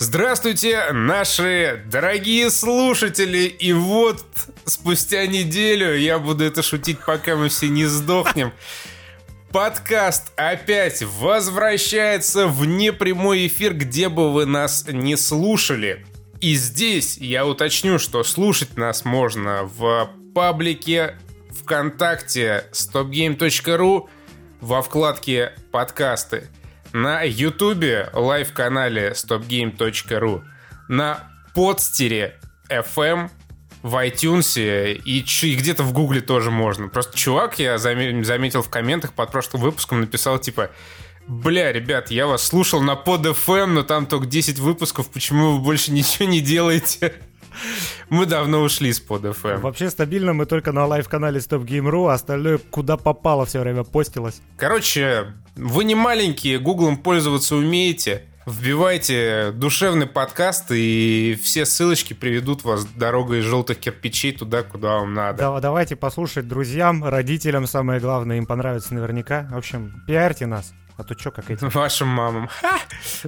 Здравствуйте, наши дорогие слушатели! И вот спустя неделю я буду это шутить, пока мы все не сдохнем. Подкаст опять возвращается в непрямой эфир, где бы вы нас не слушали. И здесь я уточню, что слушать нас можно в паблике ВКонтакте stopgame.ru во вкладке «Подкасты» на Ютубе, лайв-канале stopgame.ru, на Podster FM, в iTunes и, и где-то в Гугле тоже можно. Просто чувак, я заметил в комментах под прошлым выпуском, написал типа Бля, ребят, я вас слушал на Podster FM, но там только 10 выпусков, почему вы больше ничего не делаете? Мы давно ушли с Podster FM. Вообще стабильно мы только на лайв-канале Stop Game.ru, а остальное куда попало все время постилось. Короче, вы не маленькие, гуглом пользоваться умеете. Вбивайте душевный подкаст, и все ссылочки приведут вас дорогой желтых кирпичей туда, куда вам надо. Да, давайте послушать друзьям, родителям, самое главное, им понравится наверняка. В общем, пиарьте нас. А то что, как эти? Вашим мамам. Ха!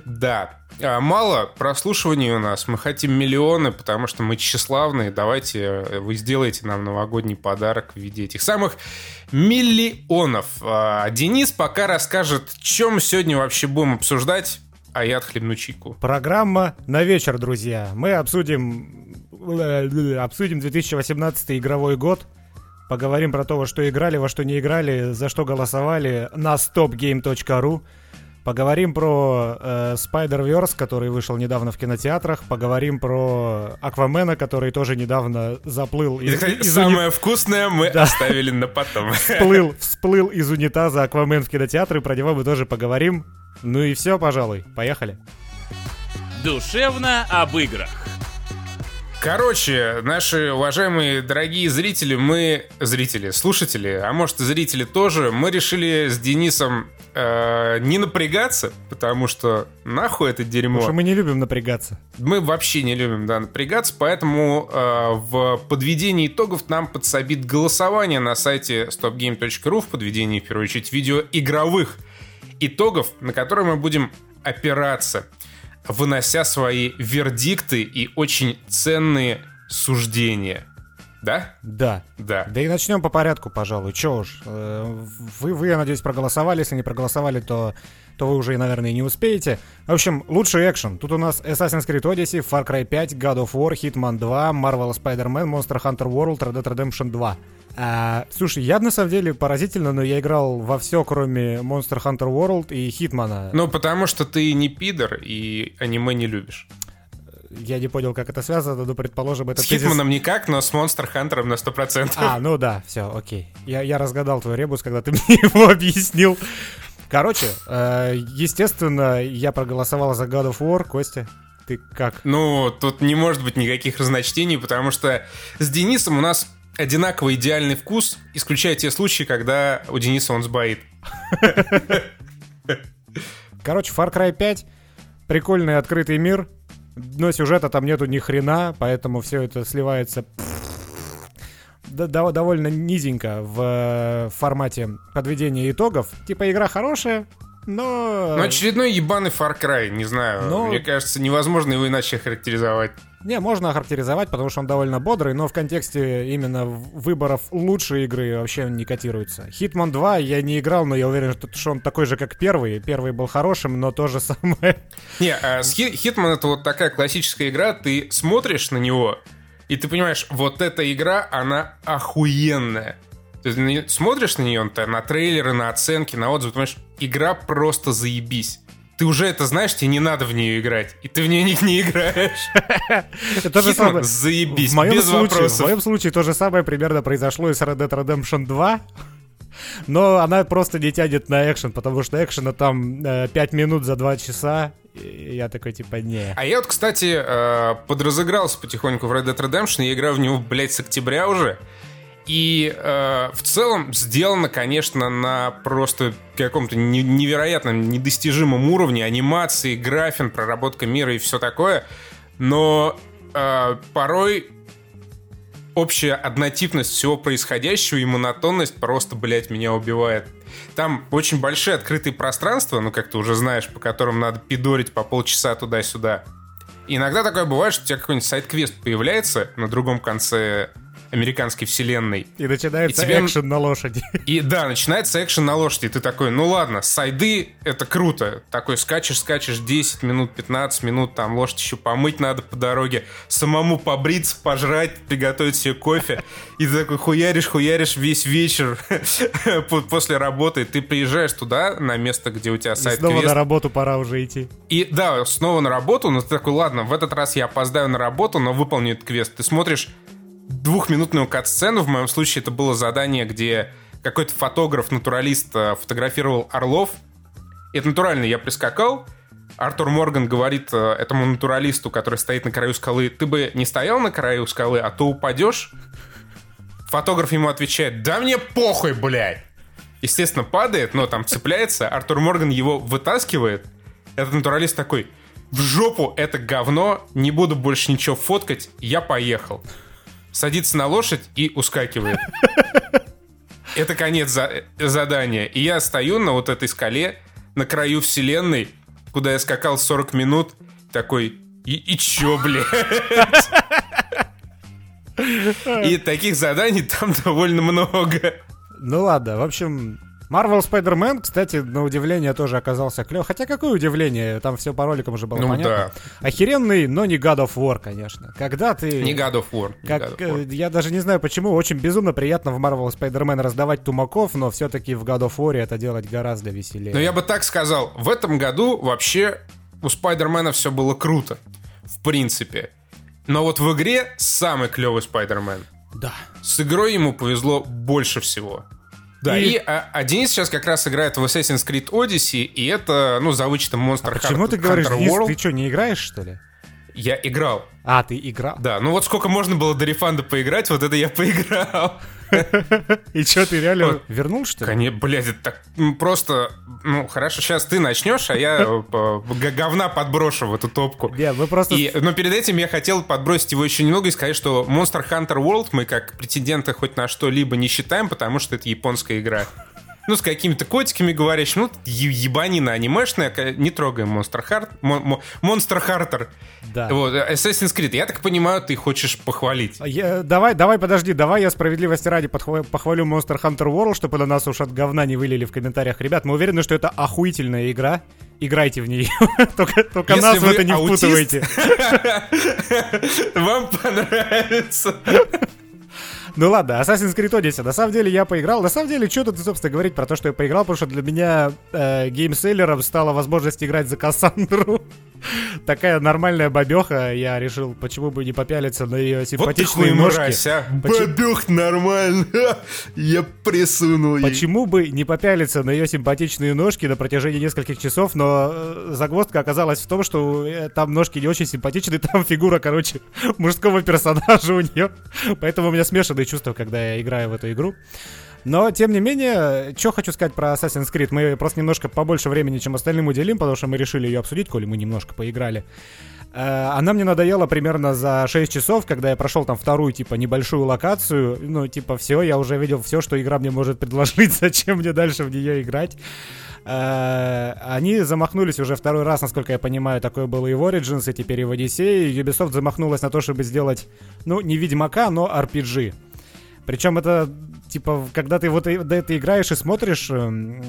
Да. А, мало прослушиваний у нас. Мы хотим миллионы, потому что мы тщеславные. Давайте э, вы сделаете нам новогодний подарок в виде этих самых миллионов. А, Денис пока расскажет, чем сегодня вообще будем обсуждать, а я отхлебну чайку. Программа на вечер, друзья. Мы обсудим э, обсудим 2018 игровой год, Поговорим про то, во что играли, во что не играли, за что голосовали на stopgame.ru. Поговорим про э, Spider-Verse, который вышел недавно в кинотеатрах. Поговорим про Аквамена, который тоже недавно заплыл. Из, из Самое уни... вкусное мы да. оставили на потом. Всплыл, всплыл из унитаза Аквамен в кинотеатры. Про него мы тоже поговорим. Ну и все, пожалуй. Поехали. Душевно об играх. Короче, наши уважаемые дорогие зрители, мы зрители, слушатели, а может и зрители тоже, мы решили с Денисом э, не напрягаться, потому что нахуй это дерьмо. Потому что мы не любим напрягаться. Мы вообще не любим, да, напрягаться, поэтому э, в подведении итогов нам подсобит голосование на сайте stopgame.ru в подведении, в первую очередь, видеоигровых итогов, на которые мы будем опираться вынося свои вердикты и очень ценные суждения. Да? Да. Да. Да и начнем по порядку, пожалуй. Че уж. Э, вы, вы, я надеюсь, проголосовали. Если не проголосовали, то, то вы уже, наверное, не успеете. В общем, лучший экшен. Тут у нас Assassin's Creed Odyssey, Far Cry 5, God of War, Hitman 2, Marvel Spider-Man, Monster Hunter World, Red Dead Redemption 2. А, слушай, я на самом деле поразительно, но я играл во все, кроме Monster Hunter World и Хитмана. Ну, потому что ты не пидор и аниме не любишь. Я не понял, как это связано, но предположим, это С тезис... Хитманом никак, но с Монстр Хантером на 100%. А, ну да, все, окей. Я, я разгадал твой ребус, когда ты мне его объяснил. Короче, э, естественно, я проголосовал за God of War. Костя, ты как? Ну, тут не может быть никаких разночтений, потому что с Денисом у нас одинаково идеальный вкус, исключая те случаи, когда у Дениса он сбоит. Короче, Far Cry 5 прикольный открытый мир, но сюжета там нету ни хрена, поэтому все это сливается довольно низенько в э, формате подведения итогов. Типа игра хорошая, но... Ну, очередной ебаный Far Cry, не знаю. Но... Мне кажется, невозможно его иначе характеризовать. Не, можно охарактеризовать, потому что он довольно бодрый, но в контексте именно выборов лучшей игры вообще не котируется. Hitman 2 я не играл, но я уверен, что он такой же, как первый. Первый был хорошим, но то же самое. Не, а Hitman это вот такая классическая игра, ты смотришь на него, и ты понимаешь, вот эта игра, она охуенная. Ты смотришь на нее, на трейлеры, на оценки, на отзывы, понимаешь, игра просто заебись ты уже это знаешь, тебе не надо в нее играть. И ты в нее не, не играешь. Это же самое. Заебись, без вопросов. В моем случае то же самое примерно произошло и с Red Dead Redemption 2. Но она просто не тянет на экшен, потому что экшена там э, 5 минут за 2 часа. И я такой, типа, не. А я вот, кстати, э, подразыгрался потихоньку в Red Dead Redemption. Я играю в него, блядь, с октября уже. И э, в целом сделано, конечно, на просто каком-то невероятном, недостижимом уровне анимации, графин, проработка мира и все такое. Но э, порой общая однотипность всего происходящего и монотонность просто, блядь, меня убивает. Там очень большие открытые пространства, ну, как ты уже знаешь, по которым надо пидорить по полчаса туда-сюда. иногда такое бывает, что у тебя какой-нибудь сайт-квест появляется на другом конце американской вселенной. И начинается И тебе- экшен на лошади. И да, начинается экшен на лошади. И ты такой, ну ладно, сайды это круто. Такой скачешь, скачешь 10 минут, 15 минут, там лошадь еще помыть надо по дороге, самому побриться, пожрать, приготовить себе кофе. И ты такой хуяришь, хуяришь весь вечер по- после работы. Ты приезжаешь туда, на место, где у тебя И снова на работу пора уже идти. И да, снова на работу, но ты такой, ладно, в этот раз я опоздаю на работу, но выполню этот квест. Ты смотришь двухминутную кат-сцену, в моем случае это было задание, где какой-то фотограф-натуралист э, фотографировал орлов. Это натурально, я прискакал, Артур Морган говорит э, этому натуралисту, который стоит на краю скалы, ты бы не стоял на краю скалы, а то упадешь. Фотограф ему отвечает, да мне похуй, блядь. Естественно, падает, но там цепляется. Артур Морган его вытаскивает. Этот натуралист такой, в жопу это говно, не буду больше ничего фоткать, я поехал. Садится на лошадь и ускакивает. Это конец за- задания. И я стою на вот этой скале, на краю вселенной, куда я скакал 40 минут, такой, и, и чё, блядь? И таких заданий там довольно много. Ну ладно, в общем, Marvel Spider-Man, кстати, на удивление тоже оказался клев. Хотя какое удивление, там все по роликам уже было Ну понятно. Охеренный, но не God of War, конечно. Когда ты... Не God of War. Как, God of War. э, я даже не знаю почему, очень безумно приятно в Marvel Spider-Man раздавать тумаков, но все-таки в God of War это делать гораздо веселее. Но я бы так сказал, в этом году вообще у Спайдермена все было круто. В принципе. Но вот в игре самый клевый Спайдермен. Да. С игрой ему повезло больше всего. Да, И- и, а, а Денис сейчас как раз играет в Assassin's Creed Odyssey, и это, ну, за вычетом Monster А почему Hunter ты говоришь, Денис, World. ты что, не играешь, что ли? Я играл. А, ты играл? Да, ну вот сколько можно было до рефанда поиграть, вот это я поиграл. И что, ты реально Вот. вернул, что ли? Конечно, блядь, это так м, просто... Ну, хорошо, сейчас ты начнешь, а я э, говна подброшу в эту топку. Нет, мы просто... И, но перед этим я хотел подбросить его еще немного и сказать, что Monster Hunter World мы как претендента хоть на что-либо не считаем, потому что это японская игра. Ну, с какими-то котиками говорящими, ну, ебанина анимешная, не трогаем Monster Heart, Monster Hunter. Да. Вот, э, Assassin's Creed, я так понимаю, ты хочешь похвалить. Я- давай, давай, подожди, давай я справедливости ради подхва- похвалю Monster Hunter World, чтобы на нас уж от говна не вылили в комментариях. Ребят, мы уверены, что это охуительная игра. Играйте в нее. только только Если нас в это не аутист, впутывайте. Вам понравится. Ну ладно, Assassin's Creed Odyssey. На самом деле я поиграл. На самом деле, что тут, собственно, говорить про то, что я поиграл, потому что для меня э, геймселлером стала возможность играть за Кассандру. Такая нормальная бабеха. Я решил, почему бы не попялиться на ее Вот симпатичные хуй ножки. мразь, а. Почему- Бабёх нормально. Я присунул ей. Почему бы не попялиться на ее симпатичные ножки на протяжении нескольких часов, но э, загвоздка оказалась в том, что э, там ножки не очень симпатичные, там фигура, короче, мужского персонажа у нее. Поэтому у меня смешанные чувства, когда я играю в эту игру. Но, тем не менее, что хочу сказать про Assassin's Creed. Мы просто немножко побольше времени, чем остальным уделим, потому что мы решили ее обсудить, коли мы немножко поиграли. Э, Она мне надоела примерно за 6 часов, когда я прошел там вторую, типа, небольшую локацию. Ну, типа, все, я уже видел все, что игра мне может предложить, зачем мне дальше в нее играть. Э, Они замахнулись уже второй раз, насколько я понимаю, такое было и в Origins, и теперь и в Odyssey. Ubisoft замахнулась на то, чтобы сделать, ну, не Ведьмака, но RPG. Причем это, типа, когда ты вот да, ты играешь и смотришь, эм,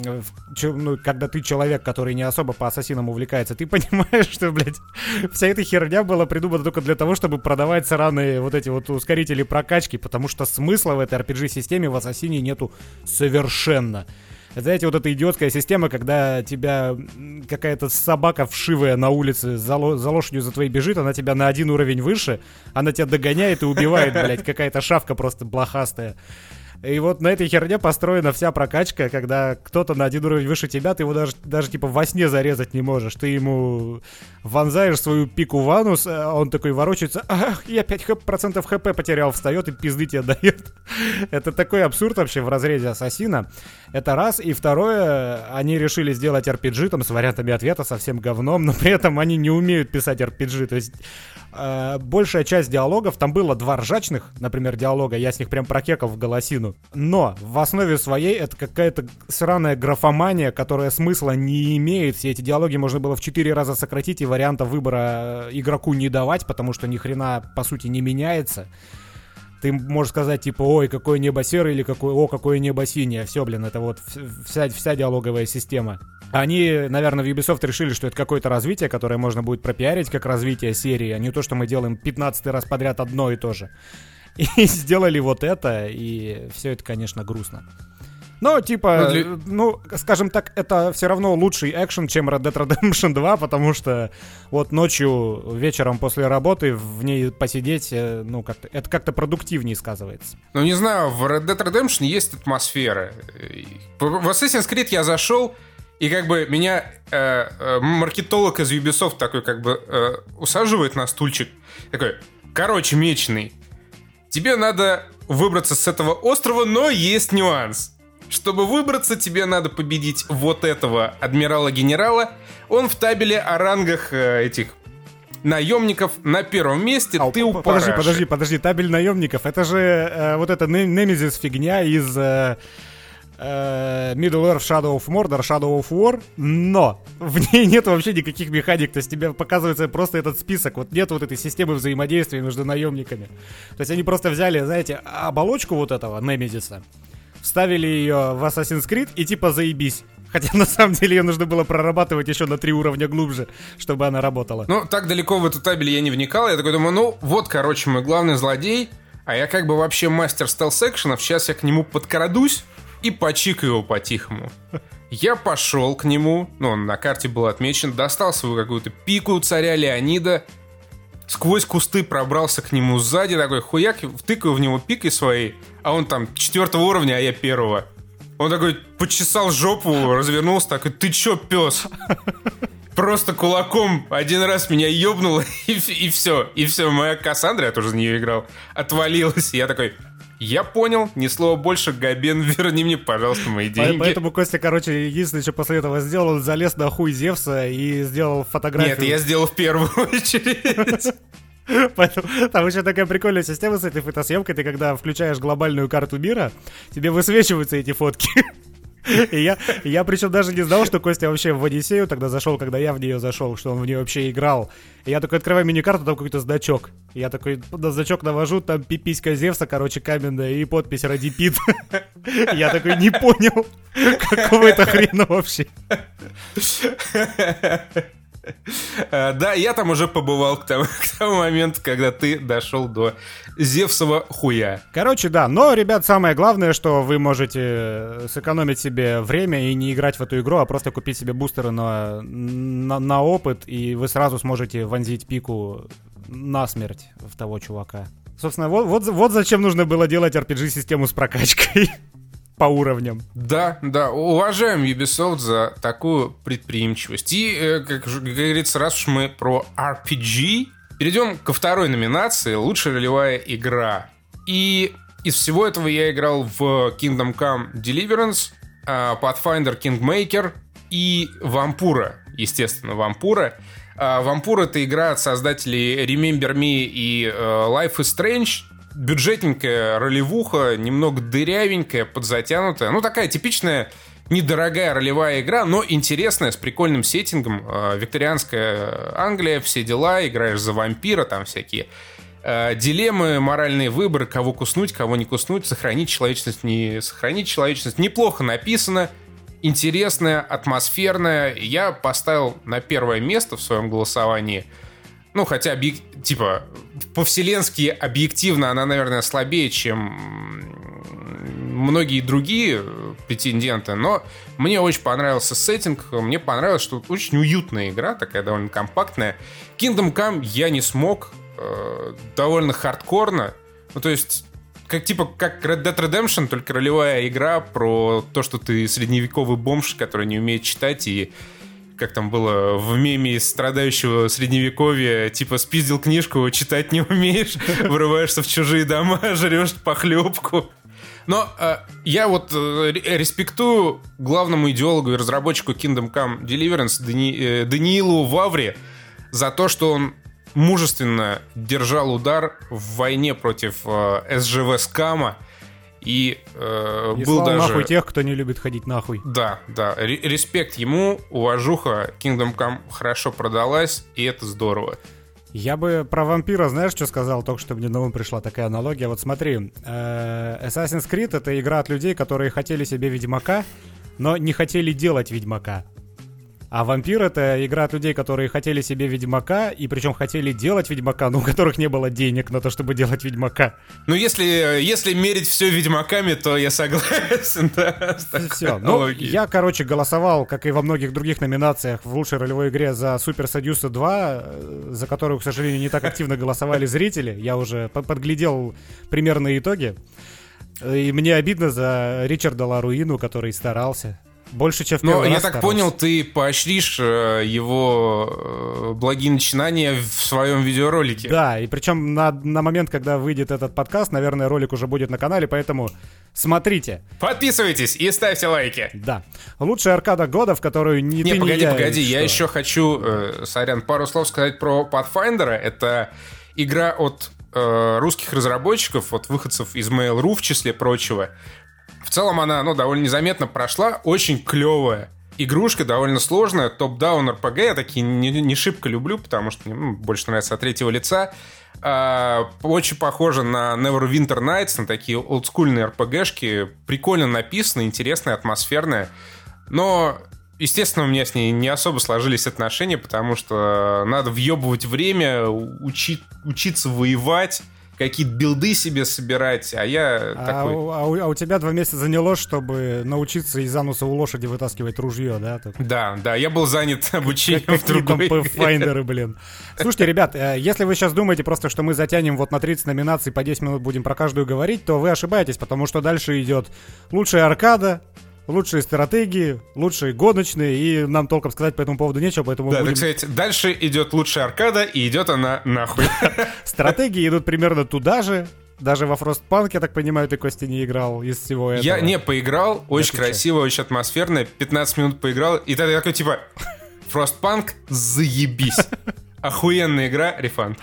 ну, когда ты человек, который не особо по ассасинам увлекается, ты понимаешь, что, блядь, вся эта херня была придумана только для того, чтобы продавать сраные вот эти вот ускорители прокачки, потому что смысла в этой RPG-системе в ассасине нету совершенно. Знаете, вот эта идиотская система, когда тебя какая-то собака вшивая на улице за, ло- за лошадью за твоей бежит, она тебя на один уровень выше, она тебя догоняет и убивает, блядь, какая-то шавка просто блохастая. И вот на этой херне построена вся прокачка, когда кто-то на один уровень выше тебя, ты его даже, даже типа во сне зарезать не можешь. Ты ему вонзаешь свою пику в анус, а он такой ворочается, ах, я 5 хп, процентов хп потерял, встает и пизды тебе дает. Это такой абсурд вообще в разрезе Ассасина. Это раз. И второе, они решили сделать RPG там с вариантами ответа совсем говном, но при этом они не умеют писать RPG. То есть э, большая часть диалогов, там было два ржачных, например, диалога, я с них прям прокекал в голосину. Но в основе своей это какая-то сраная графомания, которая смысла не имеет. Все эти диалоги можно было в четыре раза сократить и вариантов выбора игроку не давать, потому что ни хрена, по сути, не меняется. Ты можешь сказать, типа, ой, какое небо серое, или какое, о, какое небо синее. Все, блин, это вот вся, вся диалоговая система. Они, наверное, в Ubisoft решили, что это какое-то развитие, которое можно будет пропиарить как развитие серии, а не то, что мы делаем 15 раз подряд одно и то же. И сделали вот это, и все это, конечно, грустно. Но, типа, ну, для... ну, скажем так, это все равно лучший экшен, чем Red Dead Redemption 2, потому что вот ночью, вечером после работы в ней посидеть, э, ну, как-то, это как-то продуктивнее сказывается. Ну, не знаю, в Red Dead Redemption есть атмосфера. В Assassin's Creed я зашел, и как бы меня э, э, маркетолог из Ubisoft такой как бы э, усаживает на стульчик. Такой, короче, меченый, тебе надо выбраться с этого острова, но есть нюанс. Чтобы выбраться, тебе надо победить вот этого адмирала-генерала. Он в табеле о рангах э, этих наемников на первом месте, а, ты у Подожди, подожди, подожди, табель наемников, это же э, вот эта Немезис фигня из э, э, Middle Earth Shadow of Mordor, Shadow of War, но в ней нет вообще никаких механик, то есть тебе показывается просто этот список, вот нет вот этой системы взаимодействия между наемниками. То есть они просто взяли, знаете, оболочку вот этого Немезиса, вставили ее в Assassin's Creed и типа заебись. Хотя на самом деле ее нужно было прорабатывать еще на три уровня глубже, чтобы она работала. Ну, так далеко в эту табель я не вникал. Я такой думаю, ну, вот, короче, мой главный злодей, а я как бы вообще мастер стелс-экшенов. Сейчас я к нему подкрадусь и почикаю его по-тихому. Я пошел к нему, ну, он на карте был отмечен, достал свою какую-то пику царя Леонида, сквозь кусты пробрался к нему сзади, такой хуяк, втыкаю в него пикой своей, а он там четвертого уровня, а я первого. Он такой почесал жопу, развернулся, такой, ты чё, пес? Просто кулаком один раз меня ёбнуло, и, и все. И все, моя Кассандра, я тоже за нее играл, отвалилась. Я такой, я понял, ни слова больше, Габен, верни мне, пожалуйста, мои деньги. Поэтому Костя, короче, единственное, что после этого сделал, он залез на хуй Зевса и сделал фотографию. Нет, я сделал в первую очередь. Поэтому там еще такая прикольная система с этой фотосъемкой. Ты когда включаешь глобальную карту мира, тебе высвечиваются эти фотки. И я, я причем даже не знал, что Костя вообще в Одиссею тогда зашел, когда я в нее зашел, что он в нее вообще играл. И я такой открываю мини-карту, там какой-то значок. Я такой на значок навожу, там пиписька Зевса, короче, каменная, и подпись «Ради Пит». Я такой не понял, какого это хрена вообще. Э, да, я там уже побывал к тому, к тому моменту, когда ты дошел до Зевсова хуя. Короче, да, но, ребят, самое главное, что вы можете сэкономить себе время и не играть в эту игру, а просто купить себе бустеры на, на, на опыт, и вы сразу сможете вонзить пику на смерть в того чувака. Собственно, вот, вот, вот зачем нужно было делать RPG-систему с прокачкой по уровням. Да, да, уважаем Ubisoft за такую предприимчивость. И, э, как, говорится, раз уж мы про RPG, перейдем ко второй номинации «Лучшая ролевая игра». И из всего этого я играл в Kingdom Come Deliverance, а, Pathfinder Kingmaker и Вампура, естественно, Вампура. Вампур — это игра от создателей Remember Me и э, Life is Strange бюджетненькая ролевуха, немного дырявенькая, подзатянутая. Ну, такая типичная недорогая ролевая игра, но интересная, с прикольным сеттингом. Э, викторианская Англия, все дела, играешь за вампира, там всякие э, дилеммы, моральные выборы, кого куснуть, кого не куснуть, сохранить человечность, не сохранить человечность. Неплохо написано, интересная, атмосферная. Я поставил на первое место в своем голосовании – ну, хотя, объек... типа, по-вселенски объективно она, наверное, слабее, чем многие другие претенденты, но мне очень понравился сеттинг, мне понравилось, что очень уютная игра, такая довольно компактная. Kingdom Come я не смог, э, довольно хардкорно, ну, то есть как типа как Red Dead Redemption, только ролевая игра про то, что ты средневековый бомж, который не умеет читать и как там было в меме страдающего средневековья, типа спиздил книжку, читать не умеешь, вырываешься в чужие дома, жрешь похлебку. Но э, я вот э, респектую главному идеологу и разработчику Kingdom Come Deliverance Дани, э, Даниилу Вавре за то, что он мужественно держал удар в войне против э, СЖВ Скама И, э, И был даже... нахуй тех, кто не любит ходить нахуй. Да, да. Ре- респект ему, уважуха. Kingdom Come хорошо продалась, и это здорово. Я бы про вампира, знаешь, что сказал? Только что мне на ум пришла такая аналогия. Вот смотри, э, Assassin's Creed — это игра от людей, которые хотели себе Ведьмака, но не хотели делать Ведьмака. А вампир — это игра от людей, которые хотели себе Ведьмака, и причем хотели делать Ведьмака, но у которых не было денег на то, чтобы делать Ведьмака. Ну, если, если мерить все ведьмаками, то я согласен, да, Все. Ну, я, короче, голосовал, как и во многих других номинациях в лучшей ролевой игре за Супер Садюса 2, э, за которую, к сожалению, не так активно голосовали зрители. Я уже по- подглядел примерные итоги. Э, И мне обидно за Ричарда Ларуину, который старался. Больше, чем в Но я так старался. понял, ты поощришь э, его э, благие начинания в своем видеоролике. Да, и причем на, на момент, когда выйдет этот подкаст, наверное, ролик уже будет на канале, поэтому смотрите. Подписывайтесь и ставьте лайки. Да. Лучшая аркада года, в которую ни Не, ты, погоди, я... погоди, я Что? еще хочу, э, сорян, пару слов сказать про Pathfinder. Это игра от э, русских разработчиков, от выходцев из Mail.ru в числе прочего. Целом она, ну, довольно незаметно прошла, очень клевая. Игрушка довольно сложная, топ-даун RPG, я такие не, не шибко люблю, потому что мне ну, больше нравится от третьего лица. А, очень похоже на Neverwinter Nights, на такие олдскульные RPG-шки. Прикольно написано, интересная, атмосферная. Но, естественно, у меня с ней не особо сложились отношения, потому что надо въебывать время, учи- учиться воевать, какие-то билды себе собирать, а я А, такой... а у- а у тебя два месяца заняло, чтобы научиться из ануса у лошади вытаскивать ружье, да? Тут Да, да, я был занят обучением Как- в там другой. Pathfinder'ы, блин. Слушайте, ребят, э, если вы сейчас думаете просто, что мы затянем вот на 30 номинаций, по 10 минут будем про каждую говорить, то вы ошибаетесь, потому что дальше идет лучшая аркада, лучшие стратегии, лучшие гоночные, и нам толком сказать по этому поводу нечего, поэтому Да, будем... так сказать, дальше идет лучшая аркада, и идет она нахуй. Стратегии идут примерно туда же, даже во Frostpunk, я так понимаю, ты, Костя, не играл из всего этого. Я не поиграл, очень красиво, очень атмосферно, 15 минут поиграл, и тогда я такой, типа, Frostpunk, заебись. Охуенная игра, рефанд.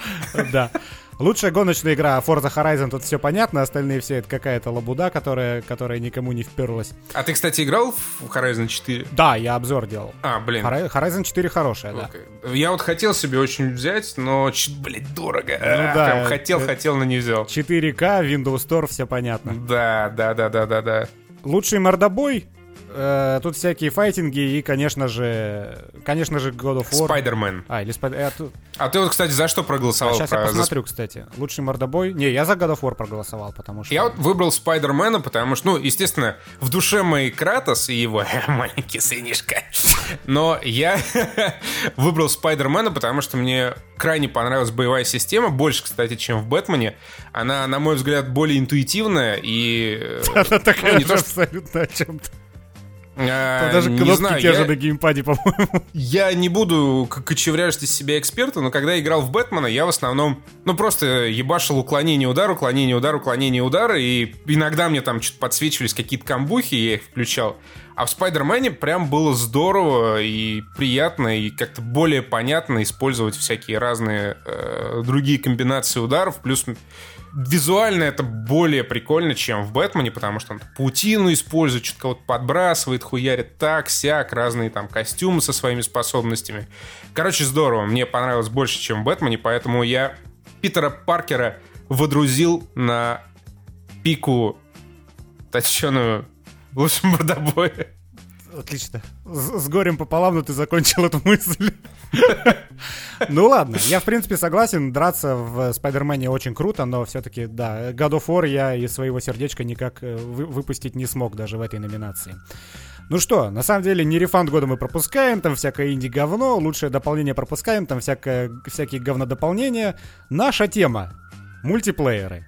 Да. Лучшая гоночная игра Forza Horizon, тут все понятно, остальные все это какая-то лабуда, которая, которая никому не вперлась. А ты, кстати, играл в Horizon 4? Да, я обзор делал. А, блин. Hori- Horizon 4 хорошая, да. Я вот хотел себе очень взять, но, блядь, дорого. Ну А, да, прям хотел, э, хотел, но не взял. 4К, Windows Store, все понятно. Да, да, да, да, да, да. Лучший мордобой. Э, тут всякие файтинги и, конечно же, конечно же, God of War. Спайдермен. А, или Spider... э, тут- А ты вот, кстати, за что проголосовал? сейчас я Про- за посмотрю, кстати. Лучший мордобой. Не, я за God of War проголосовал, потому что... Я вот выбрал Спайдермена, потому что, ну, естественно, в душе моей Кратос и его маленький сынишка. Но я выбрал Спайдермена, потому что мне крайне понравилась боевая система, больше, кстати, чем в Бэтмене. Она, на мой взгляд, более интуитивная и... э, Она такая ну, не же то, что- абсолютно о чем-то. Там даже не кнопки знаю, те я- же на геймпаде, по-моему. Я не буду кочевряжить из себя эксперта, но когда играл в Бэтмена, я в основном, ну, просто ебашил уклонение удар, уклонение удар, уклонение удара, и иногда мне там что-то подсвечивались какие-то камбухи, я их включал. А в Спайдермене прям было здорово и приятно, и как-то более понятно использовать всякие разные э, другие комбинации ударов, плюс визуально это более прикольно, чем в Бэтмене, потому что он паутину использует, что-то кого-то подбрасывает, хуярит так, сяк, разные там костюмы со своими способностями. Короче, здорово, мне понравилось больше, чем в Бэтмене, поэтому я Питера Паркера водрузил на пику точеную в лучшем мордобое. Отлично. С, с горем пополам, но ты закончил эту мысль. Ну ладно, я в принципе согласен, драться в Спайдермене очень круто, но все-таки, да, God of War я из своего сердечка никак э, вы- выпустить не смог даже в этой номинации. Ну что, на самом деле, не рефанд года мы пропускаем, там всякое инди-говно, лучшее дополнение пропускаем, там всякое, всякие говнодополнения. Наша тема — мультиплееры.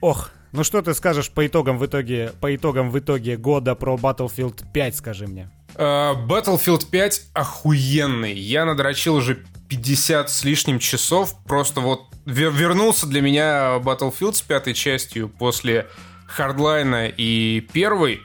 Ох, ну что ты скажешь по итогам в итоге, по итогам в итоге года про Battlefield 5, скажи мне. Э, Battlefield 5 охуенный. Я надрочил уже 50 с лишним часов. Просто вот вер- вернулся для меня Battlefield с пятой частью после Хардлайна и первой.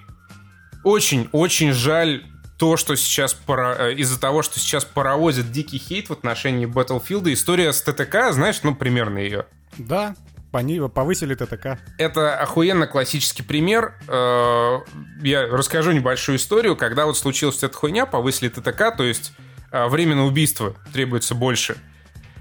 Очень-очень жаль то, что сейчас пара- э, из-за того, что сейчас паровозит дикий хейт в отношении Battlefield. История с ТТК, знаешь, ну, примерно ее. Да, повысили ТТК. Это охуенно классический пример. Э, я расскажу небольшую историю. Когда вот случилась эта хуйня, повысили ТТК, то есть э, время на убийство требуется больше.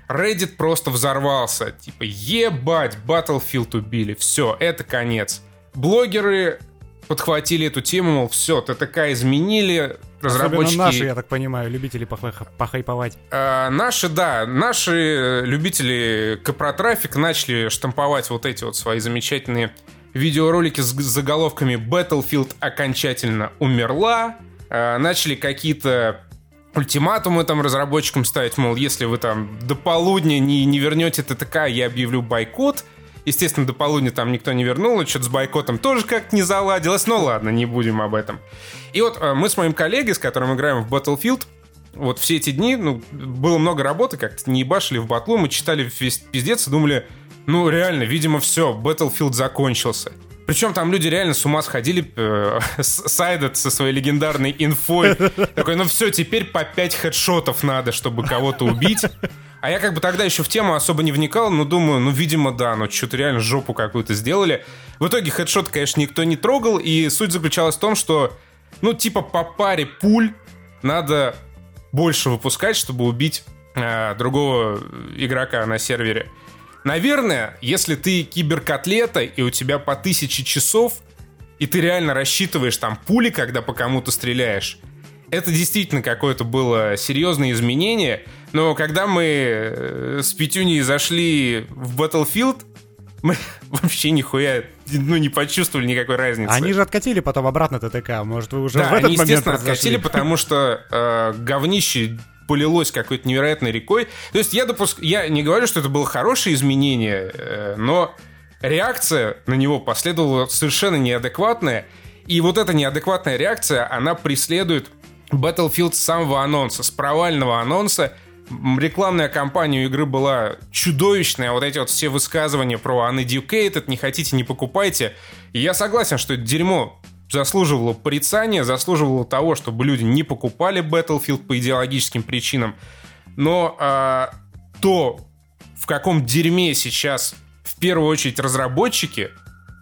Reddit просто взорвался. Типа, ебать, Battlefield убили. Все, это конец. Блогеры подхватили эту тему, мол, все, ТТК изменили, разработчики... Особенно наши, я так понимаю, любители похайповать. Э, наши, да, наши любители капротрафика начали штамповать вот эти вот свои замечательные видеоролики с заголовками «Battlefield окончательно умерла», э, начали какие-то ультиматумы там разработчикам ставить, мол, если вы там до полудня не, не вернете ТТК, я объявлю бойкот — Естественно, до полудня там никто не вернул, что-то с бойкотом тоже как-то не заладилось, но ладно, не будем об этом. И вот э, мы с моим коллегой, с которым играем в Battlefield, вот все эти дни, ну, было много работы, как-то не ебашили в батлу, мы читали весь пиздец и думали, ну, реально, видимо, все, Battlefield закончился. Причем там люди реально с ума сходили, э, Сайдет со своей легендарной инфой. Такой, ну все, теперь по 5 хедшотов надо, чтобы кого-то убить. А я как бы тогда еще в тему особо не вникал, но думаю, ну, видимо, да, ну, что-то реально жопу какую-то сделали. В итоге хедшот, конечно, никто не трогал, и суть заключалась в том, что, ну, типа по паре пуль надо больше выпускать, чтобы убить э, другого игрока на сервере. Наверное, если ты киберкотлета, и у тебя по тысяче часов, и ты реально рассчитываешь там пули, когда по кому-то стреляешь, это действительно какое-то было серьезное изменение, но когда мы э, с Петюней зашли в Battlefield, мы вообще нихуя ну, не почувствовали никакой разницы. Они же откатили потом обратно ТТК. Может, вы уже да, в этот они, момент естественно, откатили, потому что э, говнище полилось какой-то невероятной рекой. То есть я допуск... я не говорю, что это было хорошее изменение, э, но реакция на него последовала совершенно неадекватная. И вот эта неадекватная реакция, она преследует Battlefield с самого анонса, с провального анонса. Рекламная кампания игры была чудовищная. Вот эти вот все высказывания про uneducated, не хотите, не покупайте. И я согласен, что это дерьмо заслуживало порицания, заслуживало того, чтобы люди не покупали Battlefield по идеологическим причинам. Но э, то, в каком дерьме сейчас в первую очередь разработчики,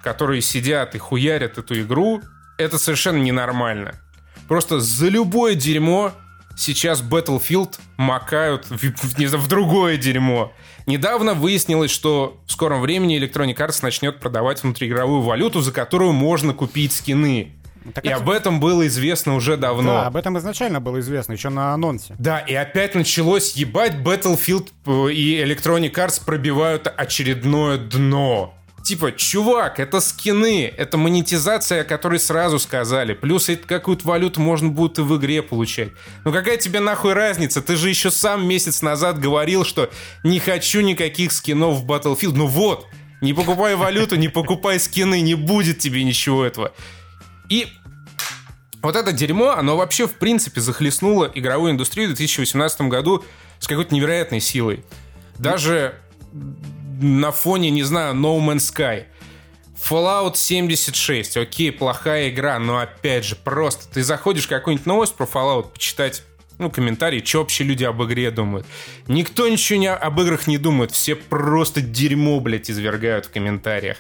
которые сидят и хуярят эту игру, это совершенно ненормально. Просто за любое дерьмо сейчас Battlefield макают в, не знаю, в другое дерьмо. Недавно выяснилось, что в скором времени Electronic Arts начнет продавать внутриигровую валюту, за которую можно купить скины. Так и это... об этом было известно уже давно. Да, об этом изначально было известно, еще на анонсе. Да, и опять началось ебать Battlefield э, и Electronic Arts пробивают очередное дно. Типа, чувак, это скины, это монетизация, о которой сразу сказали. Плюс какую-то валюту можно будет и в игре получать. Ну какая тебе нахуй разница? Ты же еще сам месяц назад говорил, что не хочу никаких скинов в Battlefield. Ну вот, не покупай валюту, не покупай скины, не будет тебе ничего этого. И вот это дерьмо, оно вообще в принципе захлестнуло игровую индустрию в 2018 году с какой-то невероятной силой. Даже на фоне, не знаю, No Man's Sky. Fallout 76, окей, плохая игра, но опять же, просто ты заходишь какую-нибудь новость про Fallout почитать, ну, комментарии, что вообще люди об игре думают. Никто ничего не, об играх не думает, все просто дерьмо, блядь, извергают в комментариях.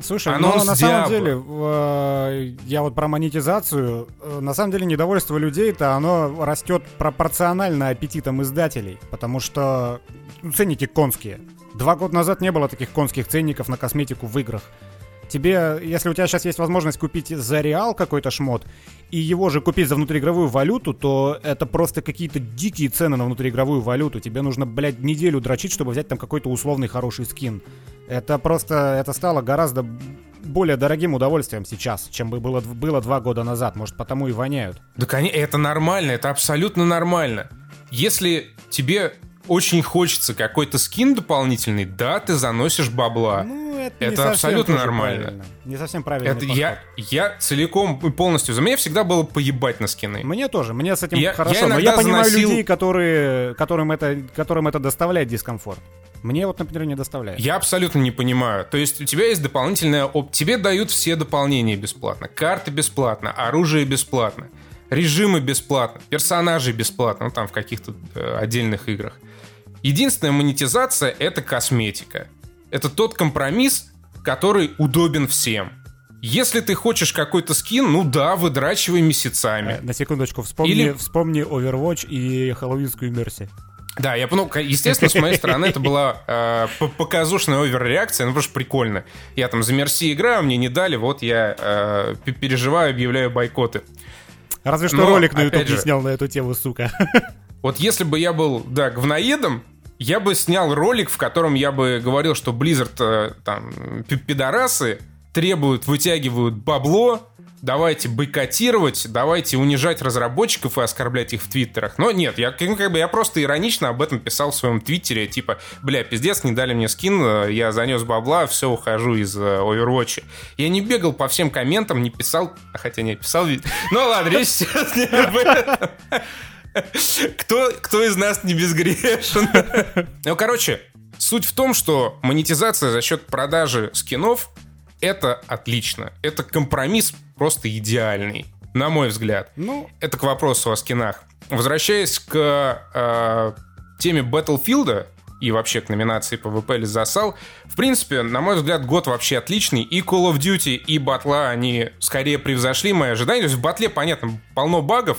Слушай, Анонс ну на самом деле, э, я вот про монетизацию, э, на самом деле недовольство людей-то оно растет пропорционально аппетитам издателей, потому что ну, ценники конские. Два года назад не было таких конских ценников на косметику в играх. Тебе, если у тебя сейчас есть возможность купить за реал какой-то шмот, и его же купить за внутриигровую валюту, то это просто какие-то дикие цены на внутриигровую валюту. Тебе нужно, блядь, неделю дрочить, чтобы взять там какой-то условный хороший скин. Это просто, это стало гораздо более дорогим удовольствием сейчас, чем бы было, было два года назад. Может, потому и воняют. Да, конечно, это нормально, это абсолютно нормально. Если тебе очень хочется какой-то скин дополнительный, да, ты заносишь бабла. Ну, это, это абсолютно нормально. Правильно. Не совсем правильно. Это я, я целиком и полностью за меня всегда было поебать на скины. Мне тоже, мне с этим я, хорошо. Я но я понимаю заносил... людей, которые, которым, это, которым это доставляет дискомфорт. Мне вот, например, не доставляет. Я абсолютно не понимаю. То есть у тебя есть дополнительная... Оп... Тебе дают все дополнения бесплатно. Карты бесплатно, оружие бесплатно, режимы бесплатно, персонажи бесплатно, ну там в каких-то э, отдельных играх. Единственная монетизация — это косметика. это тот компромисс, который удобен всем. Если ты хочешь какой-то скин, ну да, выдрачивай месяцами. Э, на секундочку, вспомни, Или... вспомни Overwatch и Хэллоуинскую Мерси. Да, я, ну, естественно, с моей стороны это была э, показушная оверреакция, ну, потому что прикольно. Я там за Мерси играю, мне не дали, вот я э, переживаю, объявляю бойкоты. Разве что Но, ролик на YouTube же, не снял на эту тему, сука. Вот если бы я был, да, говноедом, я бы снял ролик, в котором я бы говорил, что Blizzard э, там пидорасы, требуют, вытягивают бабло, давайте бойкотировать, давайте унижать разработчиков и оскорблять их в твиттерах. Но нет, я ну, как бы я просто иронично об этом писал в своем твиттере, типа, бля, пиздец, не дали мне скин, я занес бабла, все, ухожу из uh, Overwatch. Я не бегал по всем комментам, не писал, а хотя не писал, ну ладно, речь сейчас не об этом. Кто, кто из нас не безгрешен? Ну, короче, суть в том, что монетизация за счет продажи скинов это отлично. Это компромисс просто идеальный, на мой взгляд. Ну, это к вопросу о скинах. Возвращаясь к э, теме Battlefield и вообще к номинации PvP или засал, в принципе, на мой взгляд, год вообще отличный. И Call of Duty, и батла, они скорее превзошли мои ожидания. То есть в батле, понятно, полно багов,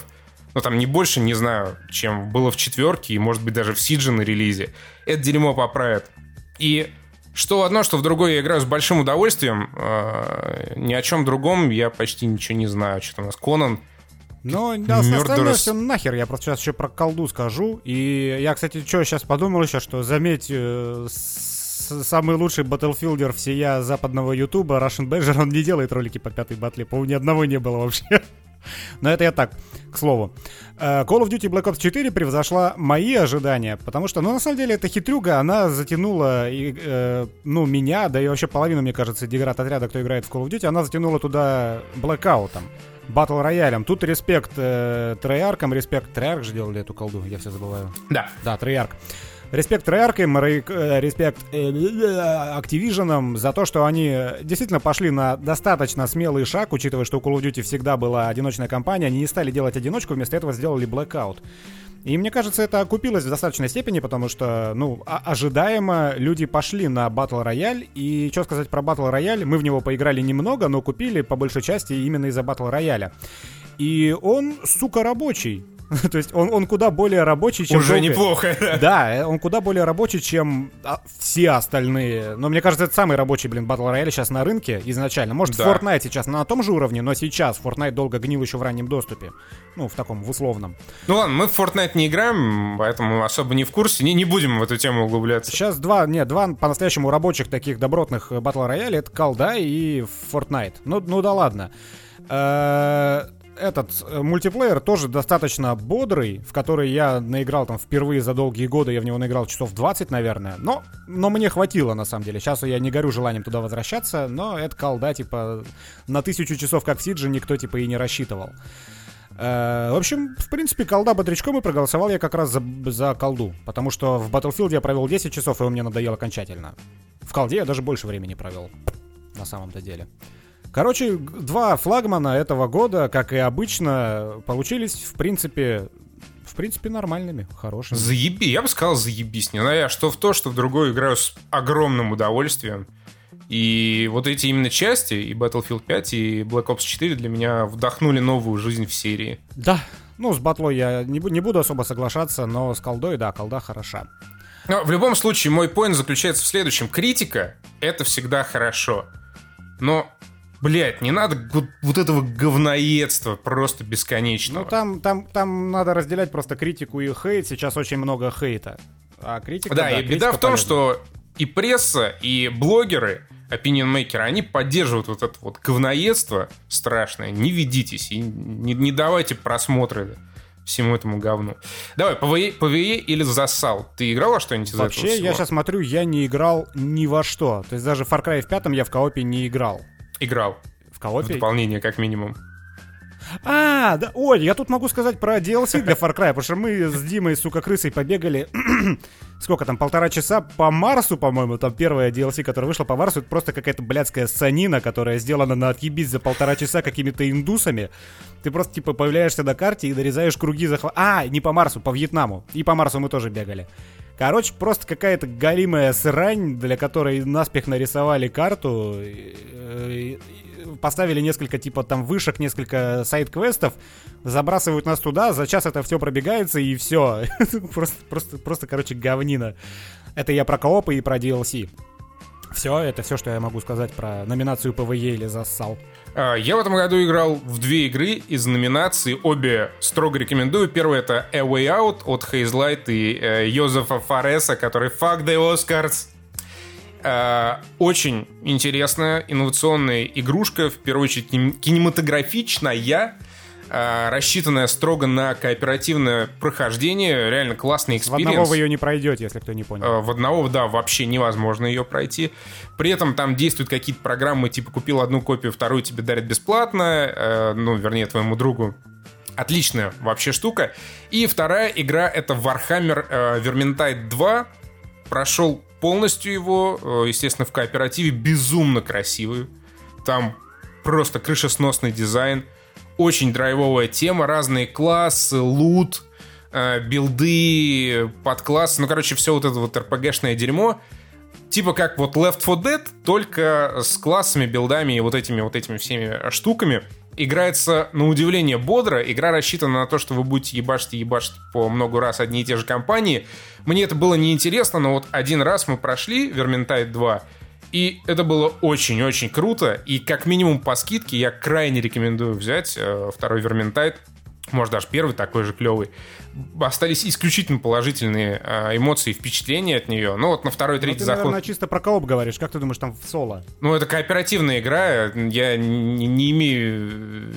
но там не больше, не знаю, чем было в четверке и, может быть, даже в Сидже на релизе. Это дерьмо поправят. И что одно, что в другое я играю с большим удовольствием. Э, ни о чем другом я почти ничего не знаю. Что у нас Конан. Ну, да, остальное все нахер. Я просто сейчас еще про колду скажу. И я, кстати, что сейчас подумал еще, что заметь, э, самый лучший батлфилдер всея западного ютуба, Russian Badger, он не делает ролики по пятой батле. По-моему, ни одного не было вообще. Но это я так, к слову. Э, Call of Duty Black Ops 4 превзошла мои ожидания, потому что, ну, на самом деле, эта хитрюга, она затянула, и, э, ну, меня, да и вообще половину, мне кажется, деград отряда, кто играет в Call of Duty, она затянула туда Blackout, battle royale'ем. Тут респект э, Treyarch'ам, респект Treyarch же делали эту колду, я все забываю. Да. Да, Treyarch. Респект Treyarch, э, респект э, Activision за то, что они действительно пошли на достаточно смелый шаг, учитывая, что у Call of Duty всегда была одиночная кампания, они не стали делать одиночку, вместо этого сделали Blackout. И мне кажется, это окупилось в достаточной степени, потому что, ну, ожидаемо люди пошли на Battle Royale. И что сказать про Battle Royale? Мы в него поиграли немного, но купили по большей части именно из-за Battle Royale. И он, сука, рабочий. То есть он, он куда более рабочий, чем... Уже долго... неплохо. Да, он куда более рабочий, чем а, все остальные. Но мне кажется, это самый рабочий, блин, Battle Royale сейчас на рынке изначально. Может, да. Fortnite сейчас на том же уровне, но сейчас Fortnite долго гнил еще в раннем доступе. Ну, в таком, в условном. Ну ладно, мы в Fortnite не играем, поэтому особо не в курсе. Не, не будем в эту тему углубляться. Сейчас два, нет, два по-настоящему рабочих таких добротных Battle Royale. Это Колда и Fortnite. Ну, ну да ладно. Этот э, мультиплеер тоже достаточно бодрый, в который я наиграл там впервые за долгие годы, я в него наиграл часов 20, наверное, но, но мне хватило на самом деле. Сейчас я не горю желанием туда возвращаться, но это колда, типа, на тысячу часов как Сиджи никто типа и не рассчитывал. Э, в общем, в принципе, колда бодрячком и проголосовал я как раз за, за колду, потому что в Battlefield я провел 10 часов, и он мне надоел окончательно. В колде я даже больше времени провел, на самом-то деле. Короче, два флагмана этого года, как и обычно, получились, в принципе, в принципе, нормальными, хорошими. Заеби, я бы сказал, заебись. Не знаю, что в то, что в другой играю с огромным удовольствием. И вот эти именно части, и Battlefield 5, и Black Ops 4 для меня вдохнули новую жизнь в серии. Да, ну, с батлой я не, не буду особо соглашаться, но с колдой, да, колда хороша. Но в любом случае, мой поинт заключается в следующем. Критика — это всегда хорошо. Но Блять, не надо вот, вот этого говноедства просто бесконечного. Ну там, там, там надо разделять просто критику и хейт. Сейчас очень много хейта. А критика, да, да и беда в том, полезна. что и пресса, и блогеры, opinion они поддерживают вот это вот говноедство страшное. Не ведитесь и не, не давайте просмотры всему этому говну. Давай, PvE, PvE или засал? Ты играл во что-нибудь из Вообще, этого всего? я сейчас смотрю, я не играл ни во что. То есть даже в Far Cry в пятом я в коопе не играл. Играл. В коопе? В дополнение, как минимум. А, да, ой, я тут могу сказать про DLC для Far Cry, потому что мы с Димой, сука, крысой побегали, сколько там, полтора часа по Марсу, по-моему, там первая DLC, которая вышла по Марсу, это просто какая-то блядская санина, которая сделана на отъебись за полтора часа какими-то индусами. Ты просто, типа, появляешься на карте и нарезаешь круги захват... А, не по Марсу, по Вьетнаму. И по Марсу мы тоже бегали. Короче, просто какая-то галимая срань, для которой наспех нарисовали карту, поставили несколько типа там вышек, несколько сайт-квестов, забрасывают нас туда, за час это все пробегается и все. просто, просто, просто, короче, говнина. Это я про коопы и про DLC. Все, это все, что я могу сказать про номинацию ПВЕ или зассал. А, я в этом году играл в две игры из номинации. Обе строго рекомендую. Первая это A Way Out от Hazelight и э, Йозефа Фареса, который Fuck the Oscars. Э, очень интересная, инновационная игрушка, в первую очередь кинематографичная, рассчитанная строго на кооперативное прохождение, реально классный experience. В одного вы ее не пройдете, если кто не понял. Э, в одного, да, вообще невозможно ее пройти. При этом там действуют какие-то программы, типа купил одну копию, вторую тебе дарят бесплатно, ну, вернее, твоему другу Отличная вообще штука. И вторая игра это Warhammer э, Vermintide 2. Прошел полностью его, э, естественно, в кооперативе, безумно красивый. Там просто крышесносный дизайн, очень драйвовая тема, разные классы, лут, э, билды, подклассы, ну, короче, все вот это вот RPG-шное дерьмо. Типа как вот Left 4 Dead, только с классами, билдами и вот этими вот этими всеми штуками играется на удивление бодро. Игра рассчитана на то, что вы будете ебашить и ебашить по много раз одни и те же компании. Мне это было неинтересно, но вот один раз мы прошли Vermintide 2, и это было очень-очень круто. И как минимум по скидке я крайне рекомендую взять э, второй Vermintide. Может, даже первый такой же клевый остались исключительно положительные э, эмоции и впечатления от нее. Ну вот на второй, третий ты, заход... наверное, чисто про кооп говоришь. Как ты думаешь, там в соло? Ну это кооперативная игра, я не, не имею...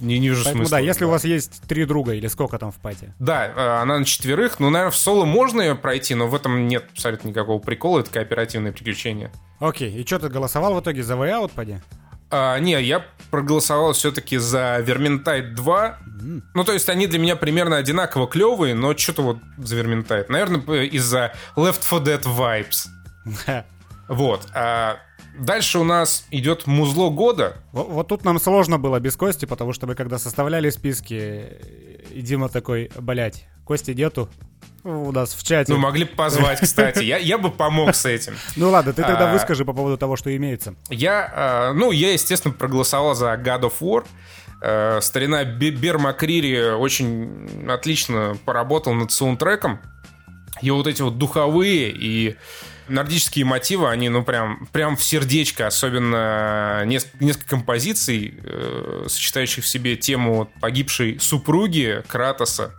Не, не вижу Поэтому смысла. да, если у вас есть три друга или сколько там в пати. Да, э, она на четверых. Ну, наверное, в соло можно ее пройти, но в этом нет абсолютно никакого прикола. Это кооперативное приключение. Окей, и что ты голосовал в итоге за Way Out, поди? А, не, я проголосовал все-таки за Vermintide 2. Mm. Ну, то есть они для меня примерно одинаково клевые, но что-то вот за Vermintide. Наверное, из-за Left 4 Dead vibes. вот. А дальше у нас идет музло года. Вот, вот тут нам сложно было без Кости, потому что мы когда составляли списки, и Дима такой, блять, Кости нету, у нас в чате. Ну, могли бы позвать, кстати. Я, я бы помог с этим. Ну ладно, ты тогда а, выскажи по поводу того, что имеется. Я, а, ну, я, естественно, проголосовал за God of War. А, старина Бер Макрири очень отлично поработал над саундтреком. И вот эти вот духовые и нордические мотивы, они, ну, прям, прям в сердечко, особенно несколько, несколько композиций, э, сочетающих в себе тему погибшей супруги Кратоса.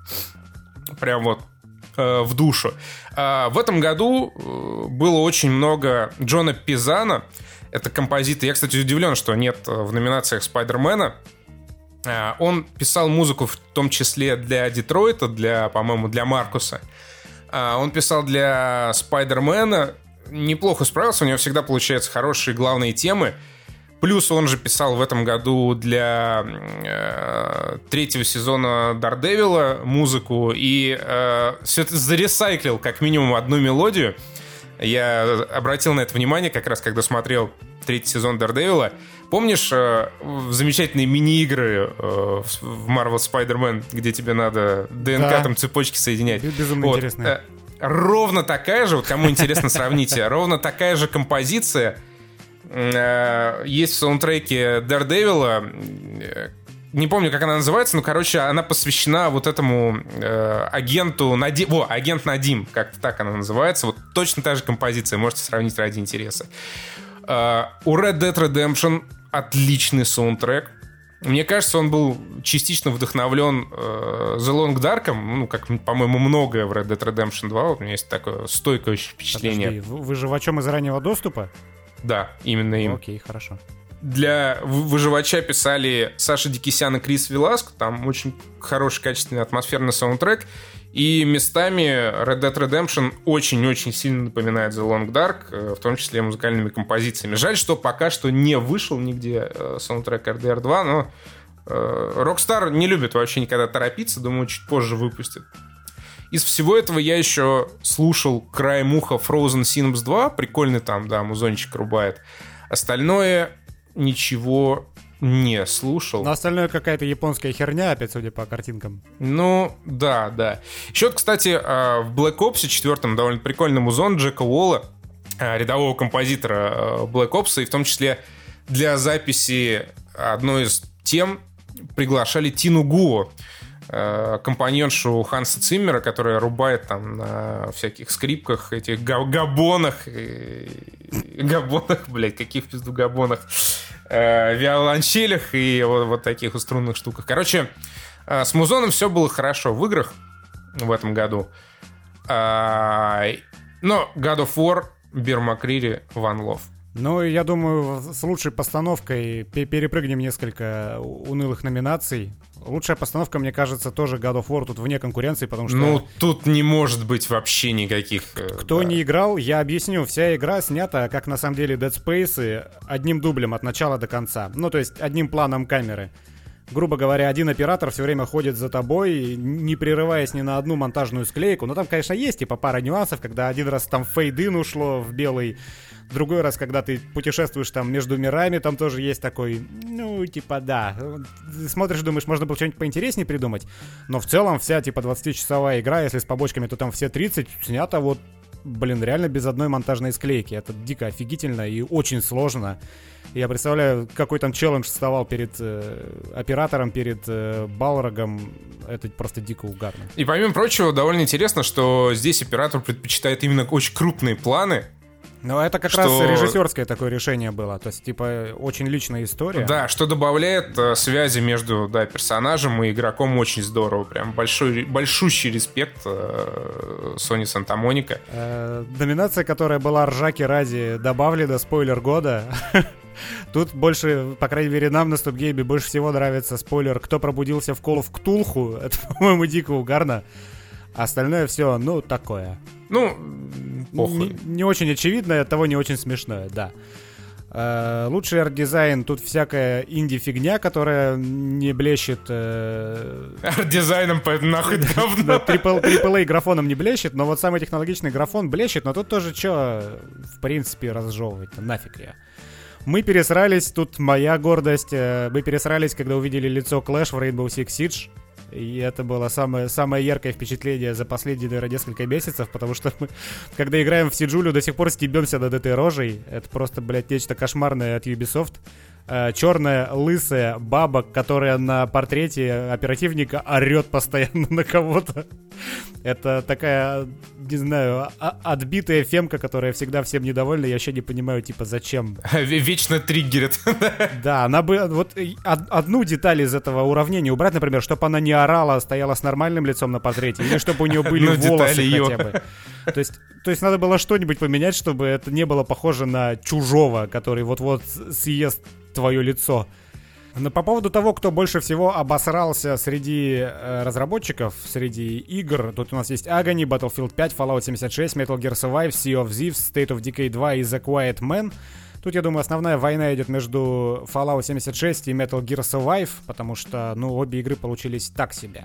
Прям вот э, в душу. А в этом году э, было очень много Джона Пизана. Это композитор. Я, кстати, удивлен, что нет э, в номинациях Спайдермена. А, он писал музыку в том числе для Детройта, для, по-моему, для Маркуса. А, он писал для Спайдермена. Неплохо справился, у него всегда получаются хорошие главные темы. Плюс он же писал в этом году для э, третьего сезона Дардевила музыку и э, все это заресайклил как минимум одну мелодию. Я обратил на это внимание как раз, когда смотрел третий сезон Дардевила. Помнишь э, замечательные мини-игры э, в Marvel Spider-Man, где тебе надо ДНК да. там цепочки соединять? Безумно вот, интересно. Э, ровно такая же, вот кому интересно сравните, ровно такая же композиция — Э, есть в саундтреке Daredevil, э, не помню, как она называется, но, короче, она посвящена вот этому э, агенту Надим. Во, агент Надим, как-то так она называется. Вот точно та же композиция, можете сравнить ради интереса. Э, у Red Dead Redemption отличный саундтрек. Мне кажется, он был частично вдохновлен э, The Long Dark, ну, как, по-моему, многое в Red Dead Redemption 2. Вот у меня есть такое стойкое впечатление. Подожди, выживачом из раннего доступа? Да, именно им. Окей, хорошо. Для выживача писали Саша Дикисян и Крис Веласко. Там очень хороший, качественный, атмосферный саундтрек. И местами Red Dead Redemption очень-очень сильно напоминает The Long Dark, э, в том числе музыкальными композициями. Жаль, что пока что не вышел нигде э, саундтрек RDR 2, но э, Rockstar не любит вообще никогда торопиться, думаю, чуть позже выпустит. Из всего этого я еще слушал край муха Frozen Synapse 2. Прикольный там, да, музончик рубает. Остальное ничего Не, слушал. Но остальное какая-то японская херня, опять судя по картинкам. Ну, да, да. Еще, кстати, а, в Black Ops 4 довольно прикольный музон Джека Уолла, а, рядового композитора а, Black Ops, и в том числе для записи одной из тем приглашали Тину Гуо, Э, компаньоншу Ханса Циммера, которая рубает там на всяких скрипках, этих габонах, габонах, блядь, каких пизду габонах, э, виолончелях и вот, вот таких струнных штуках. Короче, э, с музоном все было хорошо в играх в этом году. Э, но God of War, Бир One Love. Ну, я думаю, с лучшей постановкой перепрыгнем несколько унылых номинаций. Лучшая постановка, мне кажется, тоже God of War тут вне конкуренции, потому что... Ну, тут не может быть вообще никаких... Э, кто да. не играл, я объясню. Вся игра снята, как на самом деле Dead Space, одним дублем от начала до конца. Ну, то есть одним планом камеры грубо говоря, один оператор все время ходит за тобой, не прерываясь ни на одну монтажную склейку. Но там, конечно, есть типа пара нюансов, когда один раз там фейдин ушло в белый Другой раз, когда ты путешествуешь там между мирами, там тоже есть такой, ну, типа, да. Смотришь, думаешь, можно было что-нибудь поинтереснее придумать. Но в целом вся, типа, 20-часовая игра, если с побочками, то там все 30, снято вот, блин, реально без одной монтажной склейки. Это дико офигительно и очень сложно. Я представляю, какой там челлендж вставал перед э, оператором, перед э, Балрогом. Это просто дико угарно. И помимо прочего, довольно интересно, что здесь оператор предпочитает именно очень крупные планы, ну, это как что... раз режиссерское такое решение было. То есть, типа, очень личная история. Да, что добавляет э, связи между да, персонажем и игроком очень здорово. Прям большой, большущий респект э, Sony Santa Monica. Э, номинация, которая была ржаки ради, добавлена, спойлер года. Тут больше, по крайней мере, нам на стоп-гейме больше всего нравится спойлер «Кто пробудился в Call of Ктулху». Это, по-моему, дико угарно. А остальное все, ну, такое. Ну, похуй. Не, не очень очевидное, от того не очень смешное, да. Э, лучший арт-дизайн, тут всякая инди-фигня, которая не блещет... Э... Арт-дизайном, поэтому нахуй говно. AAA графоном не блещет, но вот самый технологичный графон блещет, но тут тоже что, в принципе, разжевывать нафиг я. Мы пересрались, тут моя гордость, э, мы пересрались, когда увидели лицо Clash в Rainbow Six Siege. И это было самое, самое яркое впечатление за последние, наверное, несколько месяцев, потому что мы, когда играем в Сиджулю, до сих пор стебемся над этой рожей. Это просто, блядь, нечто кошмарное от Ubisoft. Э, черная, лысая баба, которая на портрете оперативника орет постоянно на кого-то. Это такая, не знаю, а, отбитая фемка, которая всегда всем недовольна. Я вообще не понимаю, типа, зачем. Вечно триггерит. Да, она бы... Вот одну деталь из этого уравнения убрать, например, чтобы она не орала, а стояла с нормальным лицом на портрете, или чтобы у нее были волосы хотя бы. То есть, то есть надо было что-нибудь поменять, чтобы это не было похоже на чужого, который вот-вот съест твое лицо. Но по поводу того, кто больше всего обосрался среди э, разработчиков, среди игр, тут у нас есть Agony, Battlefield 5, Fallout 76, Metal Gear Survive, Sea of Thieves, State of Decay 2 и The Quiet Man. Тут, я думаю, основная война идет между Fallout 76 и Metal Gear Survive, потому что, ну, обе игры получились так себе.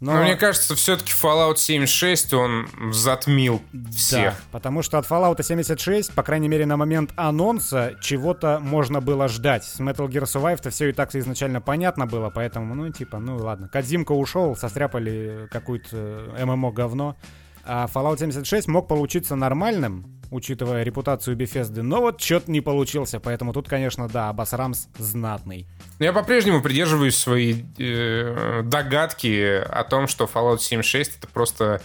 Но... Но мне кажется, все-таки Fallout 76 он затмил всех. Да, потому что от Fallout 76, по крайней мере, на момент анонса, чего-то можно было ждать. С Metal Gear Survive-то все и так изначально понятно было, поэтому, ну, типа, ну ладно. Кадзимка ушел, состряпали какую-то ММО говно. А Fallout 76 мог получиться нормальным, учитывая репутацию Bethesda, но вот что-то не получился, поэтому тут, конечно, да, Абасрамс знатный. Я по-прежнему придерживаюсь своей э, догадки о том, что Fallout 76 это просто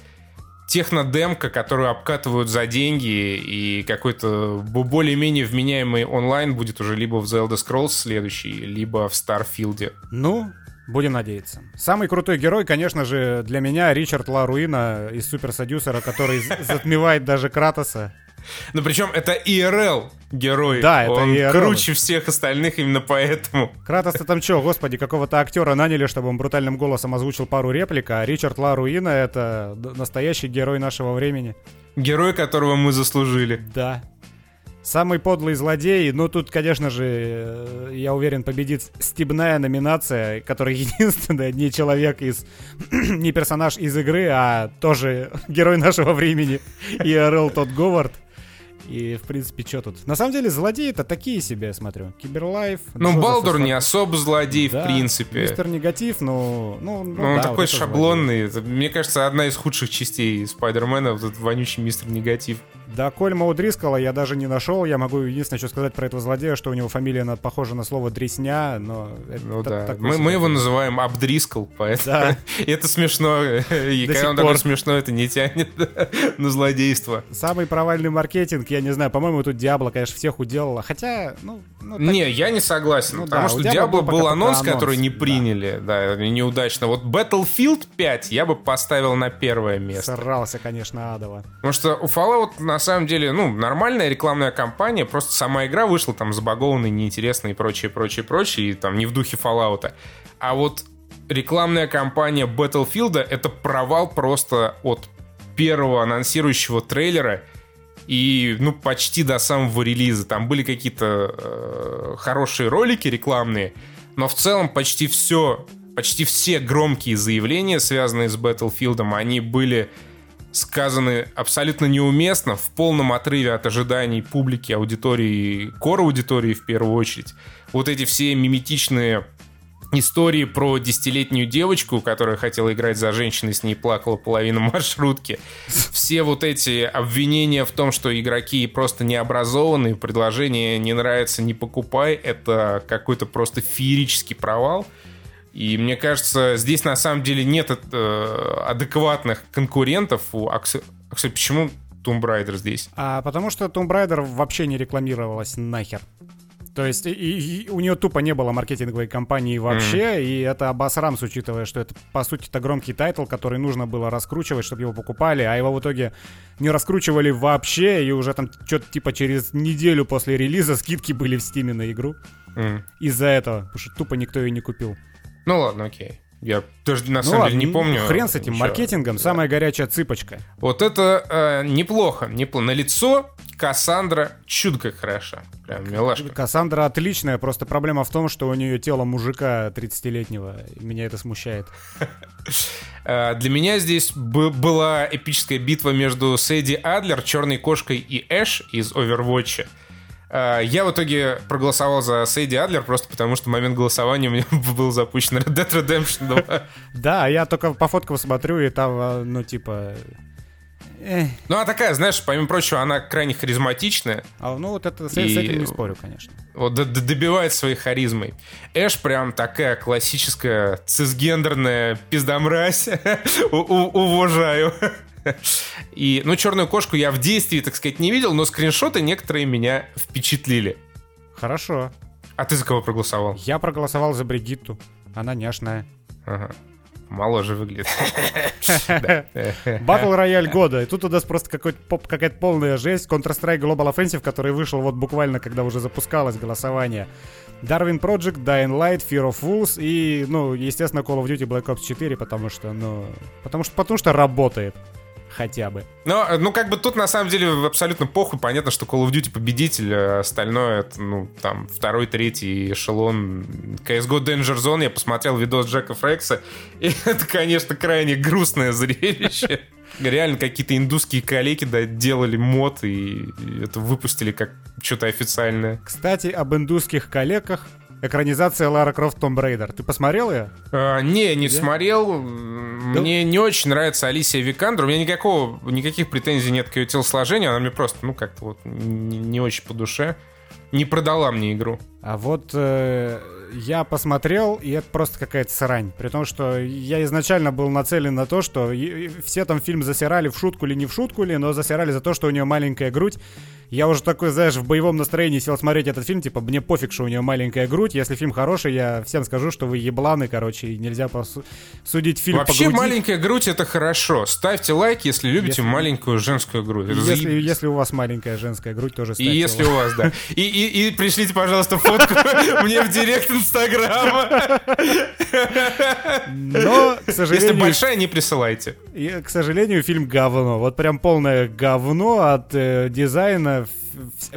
технодемка, которую обкатывают за деньги, и какой-то более-менее вменяемый онлайн будет уже либо в Zelda Scrolls следующий, либо в Starfield. Ну, Будем надеяться. Самый крутой герой, конечно же, для меня Ричард Ларуина из Супер Садюсера, который затмевает даже Кратоса. Ну, причем это ИРЛ герой. Да, это он IRL. круче всех остальных именно поэтому. Кратос-то там что, господи, какого-то актера наняли, чтобы он брутальным голосом озвучил пару реплик, а Ричард Ларуина это настоящий герой нашего времени. Герой, которого мы заслужили. Да. Самый подлый злодей, ну тут, конечно же, э, я уверен, победит стебная номинация, которая единственная, не человек из, не персонаж из игры, а тоже герой нашего времени, ИРЛ Тот Говард. И, в принципе, что тут? На самом деле, злодеи-то такие себе, я смотрю. Киберлайф. Ну, Балдур не особо злодей, Да, в принципе. Мистер Негатив, ну... Ну, ну Ну, он да, такой вот это шаблонный. Это, Мне кажется, одна из худших частей Спайдермена, вот этот вонючий мистер Негатив. Да, Кольма Удрискала я даже не нашел. Я могу единственное, что сказать про этого злодея, что у него фамилия на- похожа на слово «дресня», но... это Ну та- да. такой Мы, мы его называем Абдрискал, поэтому Да. это смешно. И До когда он такой смешно, это не тянет на злодейство. Самый провальный маркетинг, я не знаю, по-моему, тут Диабло, конечно, всех уделала. Хотя, ну... ну, так- Не, я не согласен, Ну потому да, что Diablo был анонс, только который не анонс, да. приняли, да, неудачно. Вот Battlefield 5 я бы поставил на первое место. Срался, конечно, адово. Потому что у Fallout на самом деле, ну, нормальная рекламная кампания, просто сама игра вышла там забагованной, неинтересной и прочее, прочее, прочее, и там не в духе Fallout. А вот рекламная кампания Battlefield это провал просто от первого анонсирующего трейлера и, ну, почти до самого релиза. Там были какие-то э, хорошие ролики рекламные, но в целом почти все, почти все громкие заявления, связанные с Battlefield, они были сказаны абсолютно неуместно, в полном отрыве от ожиданий публики, аудитории, кор-аудитории в первую очередь. Вот эти все миметичные истории про десятилетнюю девочку, которая хотела играть за женщиной, с ней плакала половина маршрутки. Все вот эти обвинения в том, что игроки просто необразованные, предложение не нравится, не покупай, это какой-то просто феерический провал. И мне кажется, здесь на самом деле нет э, адекватных конкурентов у Акти... Кстати, почему Tomb Raider здесь? А потому что Tomb Raider вообще не рекламировалась нахер. То есть и, и у нее тупо не было маркетинговой кампании вообще, и это обосрамс, учитывая, что это по сути это громкий тайтл, который нужно было раскручивать, чтобы его покупали, а его в итоге не раскручивали вообще, и уже там что-то типа через неделю после релиза скидки были в стиме на игру М. из-за этого, потому что тупо никто ее не купил. Ну ладно, окей. Я даже на Ну самом ладно, деле не помню. Хрен с этим ничего. маркетингом, самая горячая цыпочка. Вот это э, неплохо, неплохо. На лицо Кассандра как хороша. Прям милашка. Кассандра отличная, просто проблема в том, что у нее тело мужика 30-летнего, и меня это смущает. Э, Для меня здесь была эпическая битва между Сэдди Адлер, Черной Кошкой и Эш из Overwatch. Э, Я в итоге проголосовал за Сэдди Адлер просто потому, что в момент голосования у меня был запущен Red Dead Redemption 2. Да, я только по фоткам смотрю, и там, а, ну, типа... эх, Ну, а такая, знаешь, помимо прочего, она крайне харизматичная. а, ну, вот это, с, с И- этим не спорю, конечно. Вот д- д- добивает своей харизмой. Эш прям такая классическая цисгендерная пиздомразь. Уважаю. И, ну, черную кошку я в действии, так сказать, не видел, но скриншоты некоторые меня впечатлили. Хорошо. А ты за кого проголосовал? Я проголосовал за Бригитту. Она няшная. Ага. Моложе выглядит. Батл рояль года. И тут у нас просто какая-то полная жесть. Counter-Strike Global Offensive, который вышел вот буквально, когда уже запускалось голосование. Darwin Project, Dying Light, Fear of Wolves и, ну, естественно, Call of Duty Black Ops 4, потому что, ну... Потому что, потому что работает. Хотя бы. Но, ну, как бы тут на самом деле абсолютно похуй. Понятно, что Call of Duty победитель, а остальное это, ну, там, второй, третий эшелон. CSGO Danger Zone, я посмотрел видос Джека Фрекса, и это, конечно, крайне грустное зрелище. Реально какие-то индусские коллеги да, делали мод и это выпустили как что-то официальное. Кстати, об индусских коллегах. Экранизация Лара Крофт Tomb Raider. Ты посмотрел ее? А, не, не Да? смотрел. Мне не очень нравится Алисия Викандер. У меня никакого, никаких претензий нет к ее телосложению. Она мне просто, ну, как-то вот не, не очень по душе. Не продала мне игру. А вот э, я посмотрел, и это просто какая-то срань. При том, что я изначально был нацелен на то, что все там фильм засирали в шутку ли не в шутку ли, но засирали за то, что у нее маленькая грудь. Я уже такой, знаешь, в боевом настроении сел смотреть этот фильм, типа, мне пофиг, что у нее маленькая грудь. Если фильм хороший, я всем скажу, что вы ебланы, короче, и нельзя посу- судить фильм Вообще по груди. маленькая грудь это хорошо. Ставьте лайк, если любите Если- маленькую женскую грудь. Это Если, заебись. если у вас маленькая женская грудь, тоже И ставьте если лайк. у вас, да. И, и, и пришлите, пожалуйста, фотку мне в директ Инстаграма. Но, к Если сожалению, большая, не присылайте. И, к сожалению, фильм говно. Вот прям полное говно от э, дизайна,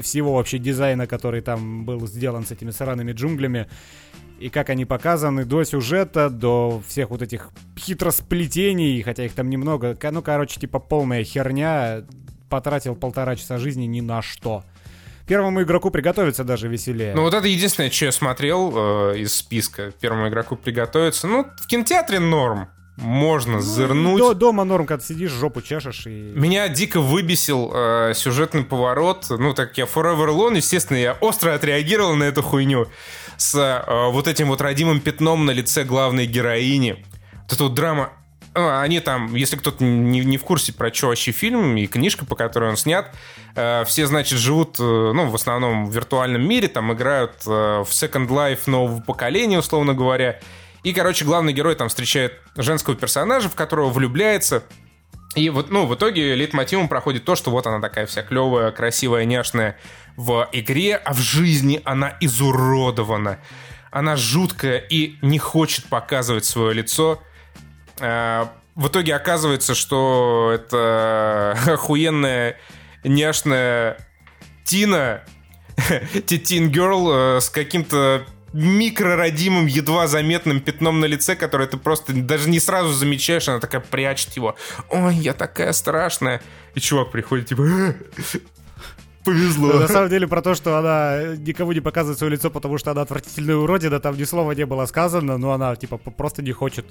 всего вообще дизайна, который там был сделан с этими сраными джунглями. И как они показаны до сюжета, до всех вот этих хитросплетений, хотя их там немного. Ну, короче, типа полная херня. потратил полтора часа жизни ни на что. Первому игроку приготовиться даже веселее. Ну вот это единственное, что я смотрел э, из списка. Первому игроку приготовиться. Ну, в кинотеатре норм. Можно зырнуть. До, дома норм, когда сидишь, жопу чешешь и... Меня дико выбесил э, сюжетный поворот. Ну, так как я Forever Alone, естественно, я остро отреагировал на эту хуйню с э, вот этим вот родимым пятном на лице главной героини. Вот эта вот драма. А, они там, если кто-то не, не в курсе про что вообще фильм и книжка, по которой он снят, э, все, значит, живут, э, ну, в основном в виртуальном мире, там играют э, в Second Life нового поколения, условно говоря. И, короче, главный герой там встречает женского персонажа, в которого влюбляется. И вот, ну, в итоге лейтмотивом проходит то, что вот она такая вся клевая, красивая, няшная в игре, а в жизни она изуродована. Она жуткая и не хочет показывать свое лицо. А, в итоге оказывается, что это охуенная, няшная Тина, Тин Герл с каким-то микрородимым, едва заметным пятном на лице, которое ты просто даже не сразу замечаешь, она такая прячет его. Ой, я такая страшная. И чувак приходит, типа, повезло. На самом деле про то, что она никому не показывает свое лицо, потому что она абсолютная уродина, там ни слова не было сказано, но она типа просто не хочет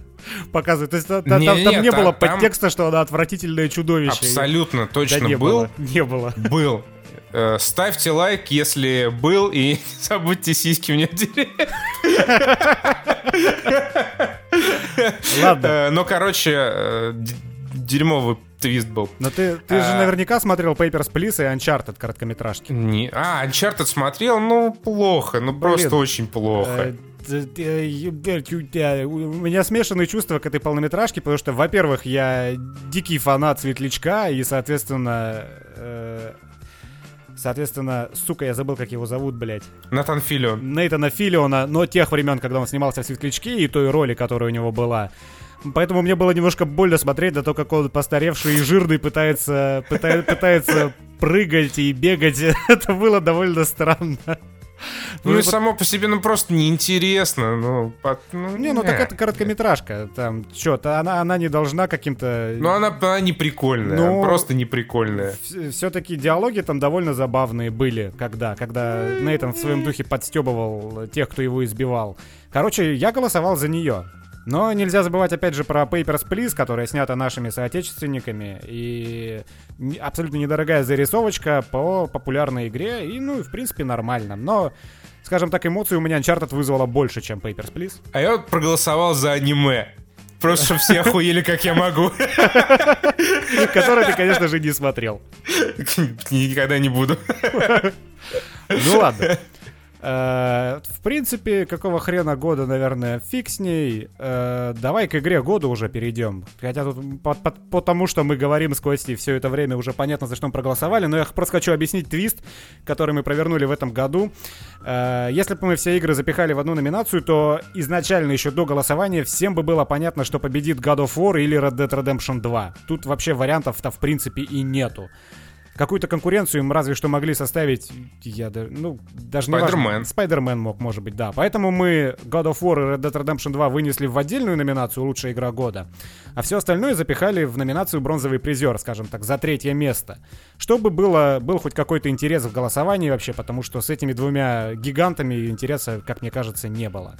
показывать. То есть там, не, там, нет, там не было подтекста, что она отвратительное чудовище. Абсолютно точно да, не был. Было, не было. Был. Э, ставьте лайк, если был, и не забудьте сиськи мне Ладно. Э, ну, короче, э, дерьмовый твист был. Но ты, ты а... же наверняка смотрел Papers, Please и Uncharted короткометражки. Не... А, Uncharted смотрел? Ну, плохо, ну Блин. просто очень плохо. У меня смешанные чувства к этой полнометражке, потому что, во-первых, я дикий фанат Светлячка, и, соответственно, Соответственно, сука, я забыл, как его зовут, блядь. Натан Филион. Нейтана Филиона, но тех времен, когда он снимался в «Светлячке» и той роли, которая у него была. Поэтому мне было немножко больно смотреть на то, как он постаревший и жирный пытается, пытается, пытается прыгать и бегать. Это было довольно странно. Ну, ну и вот... само по себе, ну, просто неинтересно. Ну, под, ну, не, ну, так это короткометражка. Там, что-то, она, она не должна каким-то... Ну, она, она не прикольная, ну, просто не прикольная. Все-таки диалоги там довольно забавные были, когда, когда Нейтан в своем духе подстебывал тех, кто его избивал. Короче, я голосовал за нее. Но нельзя забывать, опять же, про Papers, Please, которая снята нашими соотечественниками. И абсолютно недорогая зарисовочка по популярной игре. И, ну, в принципе, нормально. Но скажем так, эмоций у меня Uncharted вызвало больше, чем Papers, Please. А я вот проголосовал за аниме. Просто, чтобы все охуели, как я могу. Которое ты, конечно же, не смотрел. Никогда не буду. Ну ладно. Э, в принципе, какого хрена года, наверное, фиг с ней. Э, давай к игре года уже перейдем. Хотя тут по, по, потому, что мы говорим с Костей все это время, уже понятно, за что мы проголосовали. Но я просто хочу объяснить твист, который мы провернули в этом году. Э, если бы мы все игры запихали в одну номинацию, то изначально еще до голосования всем бы было понятно, что победит God of War или Red Dead Redemption 2. Тут вообще вариантов-то в принципе и нету. Какую-то конкуренцию им разве что могли составить, я даже, ну, даже не Spider-Man. Spider-Man мог, может быть, да. Поэтому мы God of War и Red Dead Redemption 2 вынесли в отдельную номинацию «Лучшая игра года», а все остальное запихали в номинацию «Бронзовый призер», скажем так, за третье место. Чтобы было, был хоть какой-то интерес в голосовании вообще, потому что с этими двумя гигантами интереса, как мне кажется, не было.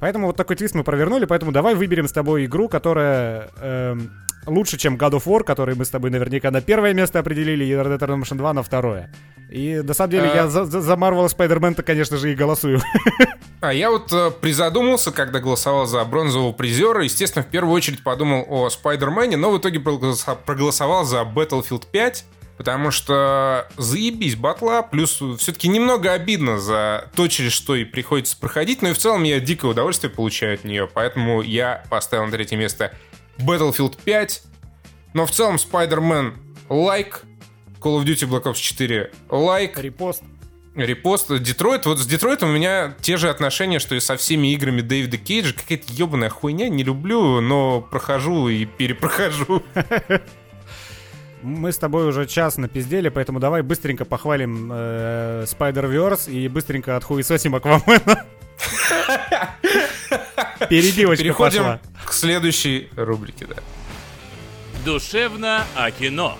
Поэтому вот такой твист мы провернули, поэтому давай выберем с тобой игру, которая эм, лучше, чем God of War, который мы с тобой наверняка на первое место определили, и Red Dead Redemption 2 на второе. И на самом деле а... я за, за, за Marvel Spider-Man-то, конечно же, и голосую. А я вот э, призадумался, когда голосовал за бронзового призера. Естественно, в первую очередь подумал о Spider-Man, но в итоге проголосовал за Battlefield 5. Потому что заебись батла, плюс все-таки немного обидно за то, через что и приходится проходить, но и в целом я дикое удовольствие получаю от нее, поэтому я поставил на третье место Battlefield 5, но в целом Spider-Man лайк, Call of Duty Black Ops 4 лайк. Репост. Репост. Детройт. Вот с Детройтом у меня те же отношения, что и со всеми играми Дэвида Кейджа. Какая-то ебаная хуйня, не люблю, но прохожу и перепрохожу. Мы с тобой уже час напиздели, поэтому давай быстренько похвалим э, Spider-Verse и быстренько отхуесосим Аквамена. Перебивочка Переходим пошла. к следующей рубрике, да. Душевно о кино.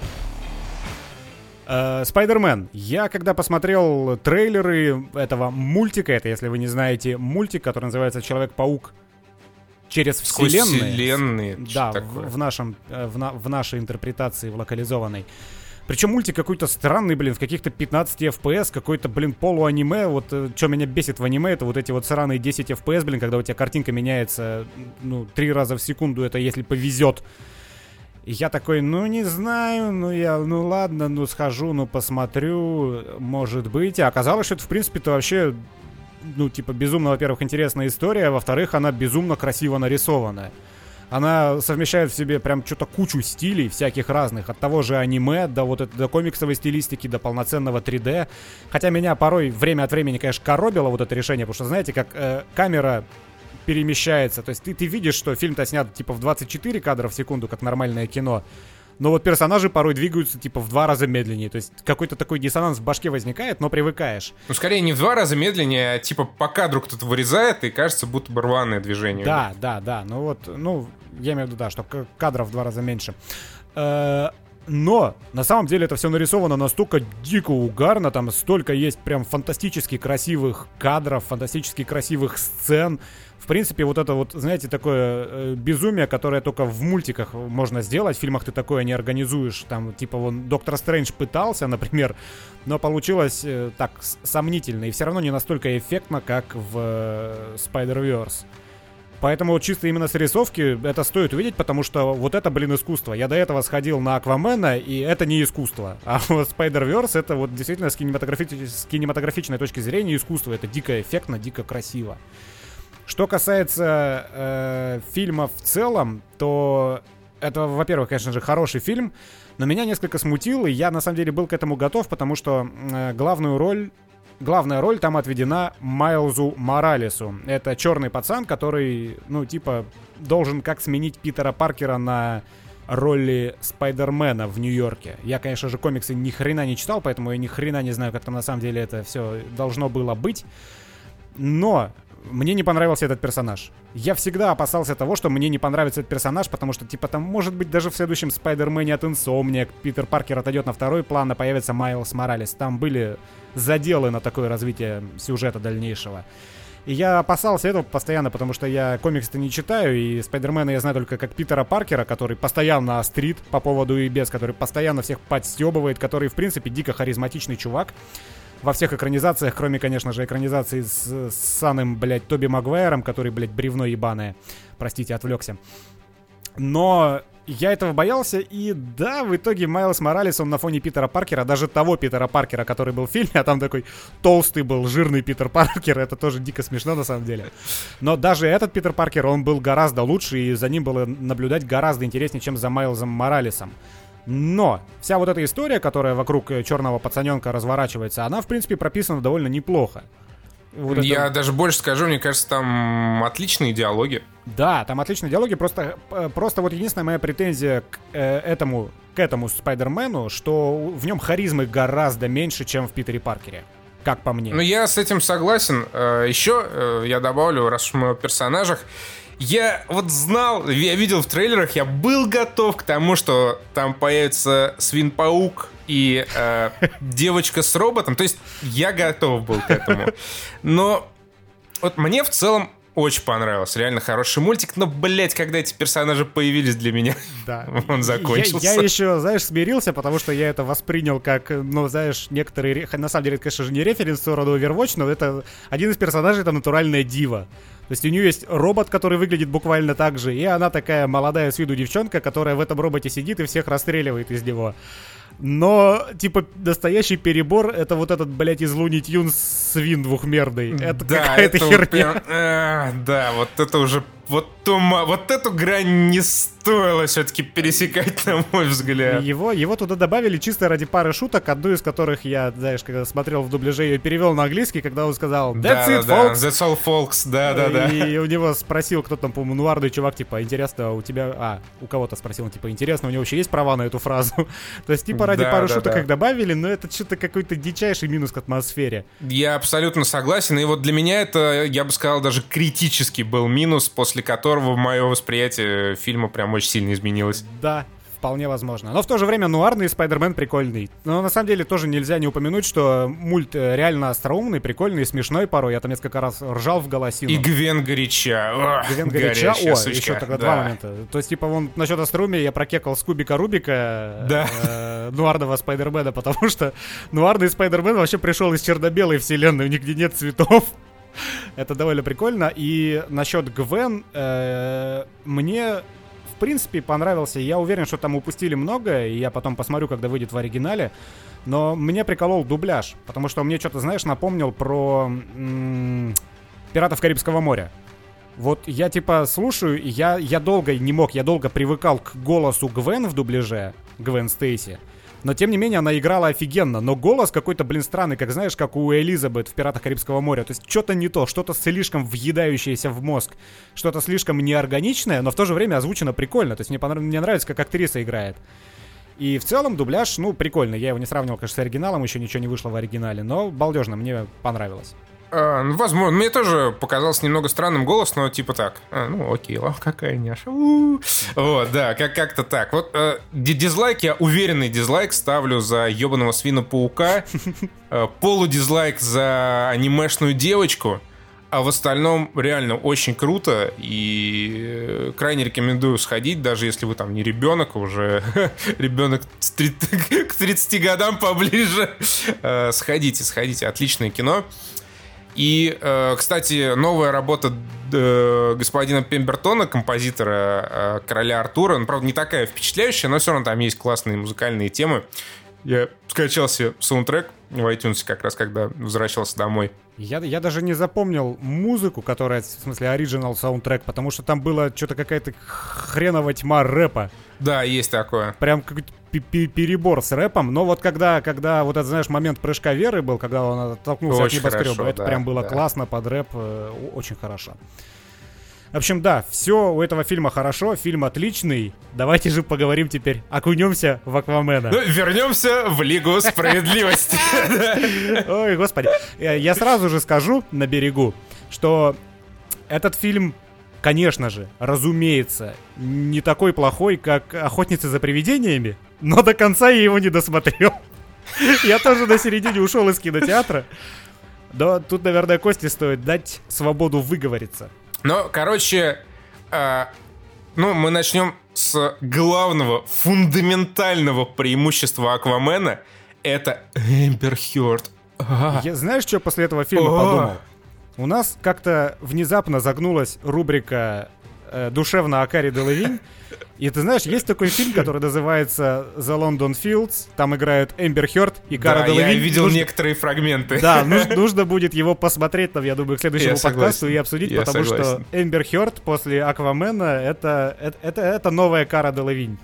Э, Спайдермен. Я когда посмотрел трейлеры этого мультика, это, если вы не знаете, мультик, который называется Человек-паук через вселенные. вселенные. Да, в, в, нашем, э, в, на, в нашей интерпретации, в локализованной. Причем мультик какой-то странный, блин, в каких-то 15 FPS, какой-то, блин, полуаниме. Вот э, что меня бесит в аниме, это вот эти вот сраные 10 FPS, блин, когда у тебя картинка меняется, ну, три раза в секунду, это если повезет. И я такой, ну не знаю, ну я, ну ладно, ну схожу, ну посмотрю, может быть. И оказалось, что это в принципе-то вообще, ну типа безумно, во-первых, интересная история, а во-вторых, она безумно красиво нарисованная. Она совмещает в себе прям что-то кучу стилей всяких разных. От того же аниме до вот это, до комиксовой стилистики, до полноценного 3D. Хотя меня порой время от времени, конечно, коробило вот это решение, потому что, знаете, как э, камера перемещается. То есть ты, ты видишь, что фильм-то снят типа в 24 кадра в секунду, как нормальное кино. Но вот персонажи порой двигаются типа в два раза медленнее. То есть какой-то такой диссонанс в башке возникает, но привыкаешь. Ну, скорее не в два раза медленнее, а типа по кадру кто-то вырезает, и кажется, будто бы рваное движение. Да, да, да. Ну вот, ну, я имею в виду, да, что кадров в два раза меньше. Э, но на самом деле это все нарисовано настолько дико угарно, там столько есть прям фантастически красивых кадров, фантастически красивых сцен, в принципе, вот это вот, знаете, такое э, безумие, которое только в мультиках можно сделать, в фильмах ты такое не организуешь. Там, типа, вон, Доктор Стрэндж пытался, например, но получилось э, так сомнительно и все равно не настолько эффектно, как в э, Spider-Verse. Поэтому чисто именно с рисовки это стоит увидеть, потому что вот это, блин, искусство. Я до этого сходил на Аквамена, и это не искусство. А вот Spider-Verse это вот действительно с, кинематографи- с кинематографичной точки зрения искусство. Это дико эффектно, дико красиво. Что касается э, фильма в целом, то это, во-первых, конечно же, хороший фильм, но меня несколько смутил, и я на самом деле был к этому готов, потому что э, главную роль главная роль там отведена Майлзу Моралесу. Это черный пацан, который, ну, типа, должен как сменить Питера Паркера на роли Спайдермена в Нью-Йорке. Я, конечно же, комиксы ни хрена не читал, поэтому я ни хрена не знаю, как там на самом деле это все должно было быть. Но мне не понравился этот персонаж. Я всегда опасался того, что мне не понравится этот персонаж, потому что, типа, там, может быть, даже в следующем Спайдермене от Инсомния Питер Паркер отойдет на второй план, а появится Майлз Моралес. Там были заделы на такое развитие сюжета дальнейшего. И я опасался этого постоянно, потому что я комиксы-то не читаю, и Спайдермена я знаю только как Питера Паркера, который постоянно острит по поводу и без, который постоянно всех подстебывает, который, в принципе, дико харизматичный чувак во всех экранизациях, кроме, конечно же, экранизации с, с самым, блядь, Тоби Магуайром, который, блядь, бревно ебаное. Простите, отвлекся. Но я этого боялся, и да, в итоге Майлз Моралес, он на фоне Питера Паркера, даже того Питера Паркера, который был в фильме, а там такой толстый был, жирный Питер Паркер, это тоже дико смешно на самом деле. Но даже этот Питер Паркер, он был гораздо лучше, и за ним было наблюдать гораздо интереснее, чем за Майлзом Моралесом. Но вся вот эта история, которая вокруг э, черного пацаненка разворачивается, она, в принципе, прописана довольно неплохо. Вот Я это... даже больше скажу, мне кажется, там отличные диалоги. Да, там отличные диалоги, просто, э, просто вот единственная моя претензия к э, этому, к этому Спайдермену, что в нем харизмы гораздо меньше, чем в Питере Паркере. Как по мне. Ну, я с этим согласен. Еще я добавлю, раз уж мы о персонажах, я вот знал, я видел в трейлерах, я был готов к тому, что там появится свин-паук и э, девочка с роботом. То есть я готов был к этому. Но вот мне в целом очень понравился. Реально хороший мультик. Но, блядь, когда эти персонажи появились для меня, да. он закончился. Я, я еще, знаешь, смирился, потому что я это воспринял как, ну, знаешь, некоторые... На самом деле, это, конечно же, не референс в сторону Overwatch, но это один из персонажей, это натуральная дива. То есть у нее есть робот, который выглядит буквально так же, и она такая молодая с виду девчонка, которая в этом роботе сидит и всех расстреливает из него. Но, типа, настоящий перебор это вот этот, блядь, из Луни Тюнс свин двухмерный. Это да, какая-то херня. Прям, э, да, вот это уже вот, ту, вот эту грань не стоило все-таки пересекать, на мой взгляд. Его, его туда добавили чисто ради пары шуток, одну из которых я, знаешь, когда смотрел в дубляже, ее перевел на английский, когда он сказал «That's да, it, да, folks!» «That's all, folks», да-да-да. И у него спросил кто там, по-моему, нуарный чувак, типа, интересно, у тебя... А, у кого-то спросил, он, типа, интересно, у него вообще есть права на эту фразу? То есть, типа, ради да, пары да, шуток да. их добавили, но это что-то какой-то дичайший минус к атмосфере. Я абсолютно согласен, и вот для меня это, я бы сказал, даже критический был минус, после которого мое восприятие фильма прям очень сильно изменилось. Да, вполне возможно. Но в то же время нуарный Спайдермен прикольный. Но на самом деле тоже нельзя не упомянуть, что мульт э, реально остроумный, прикольный, смешной порой. Я там несколько раз ржал в голосину. И Гвен горяча. Гвен горяча. О, сучка. еще тогда да. два момента. То есть, типа, вон насчет остроумия я прокекал с кубика Рубика Да. э, нуарного Спайдермена, потому что нуарный Спайдермен вообще пришел из черно-белой вселенной, нигде нет цветов. Это довольно прикольно. И насчет Гвен, э, мне в принципе понравился. Я уверен, что там упустили многое, и я потом посмотрю, когда выйдет в оригинале. Но мне приколол дубляж, потому что мне что-то, знаешь, напомнил про Пиратов Карибского моря. Вот я типа слушаю, я, я долго не мог, я долго привыкал к голосу Гвен в дубляже, Гвен Стейси. Но тем не менее она играла офигенно. Но голос какой-то, блин, странный, как знаешь, как у Элизабет в «Пиратах Карибского моря». То есть что-то не то, что-то слишком въедающееся в мозг, что-то слишком неорганичное, но в то же время озвучено прикольно. То есть мне, понрав- мне нравится, как актриса играет. И в целом дубляж, ну, прикольный. Я его не сравнивал, конечно, с оригиналом, еще ничего не вышло в оригинале, но балдежно, мне понравилось. А, ну, возможно. Мне тоже показался немного странным голос, но типа так. А, ну, окей, о, какая няша. У-у-у. Вот, да, как- как-то так. Вот э, ди- дизлайк, я уверенный дизлайк ставлю за ебаного свина-паука. Э, полудизлайк за анимешную девочку. А в остальном реально очень круто и э, крайне рекомендую сходить, даже если вы там не ребенок, а уже ребенок к 30 годам поближе. Э, Сходите, сходите, отличное кино. И, э, кстати, новая работа э, господина Пембертона, композитора э, Короля Артура, ну, правда, не такая впечатляющая, но все равно там есть классные музыкальные темы. Я скачал себе саундтрек в iTunes как раз, когда возвращался домой. Я, я даже не запомнил музыку, которая, в смысле, оригинал саундтрек, потому что там была что-то какая-то хреновая тьма рэпа. Да, есть такое. Прям какой-то пе- пе- перебор с рэпом. Но вот когда, когда вот этот, знаешь, момент прыжка веры был, когда он оттолкнулся Очень от небоскреба, хорошо, это да, прям было да. классно под рэп, э, очень хорошо. В общем, да, все у этого фильма хорошо, фильм отличный. Давайте же поговорим теперь, окунемся в Аквамена. Ну, вернемся в Лигу Справедливости. Ой, господи. Э, Я сразу же скажу на берегу, что этот фильм, конечно же, разумеется, не такой плохой, как «Охотницы за привидениями», но до конца я его не досмотрел. Я тоже на середине ушел из кинотеатра. Да, тут, наверное, Кости стоит дать свободу выговориться. Но, короче, э, ну, мы начнем с главного, фундаментального преимущества Аквамена. Это Эмбер Хёрд. А, Я, знаешь, что после этого фильма подумал? У нас как-то внезапно загнулась рубрика э, «Душевно о Кари Делавинь». И ты знаешь, есть такой фильм, который называется «The London Fields». Там играют Эмбер Хёрд и Кара Да, я Делавинь. видел Нужно- некоторые фрагменты. Да, нуж- нужно будет его посмотреть, там, я думаю, к следующему Я подкасту согласен. и обсудить, Я потому согласен. что Эмбер Хёрд после Аквамена это, это, это, это новая Кара Делавинь.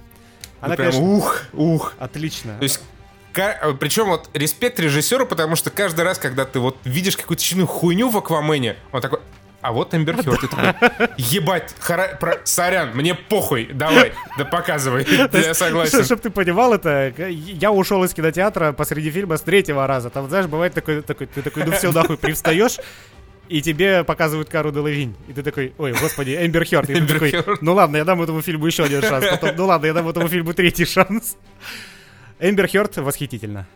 Она, Ну, прям конечно, ух, ух. отличная. То есть, причем вот респект режиссеру, потому что каждый раз, когда ты вот видишь какую-то честную хуйню в Аквамене, он такой, а вот Эмбер Хёрд, ты такой, ебать, хара- про- сорян, мне похуй, давай, да показывай, я согласен. Чтобы ты понимал это, я ушел из кинотеатра посреди фильма с третьего раза. Там, знаешь, бывает такой, такой ты такой, ну все, нахуй, привстаешь, и тебе показывают Кару Делавинь. И ты такой, ой, господи, Эмбер Хёрд. И ты такой, ну ладно, я дам этому фильму еще один шанс. Потом, ну ладно, я дам этому фильму третий шанс. Эмбер Хёрд восхитительно.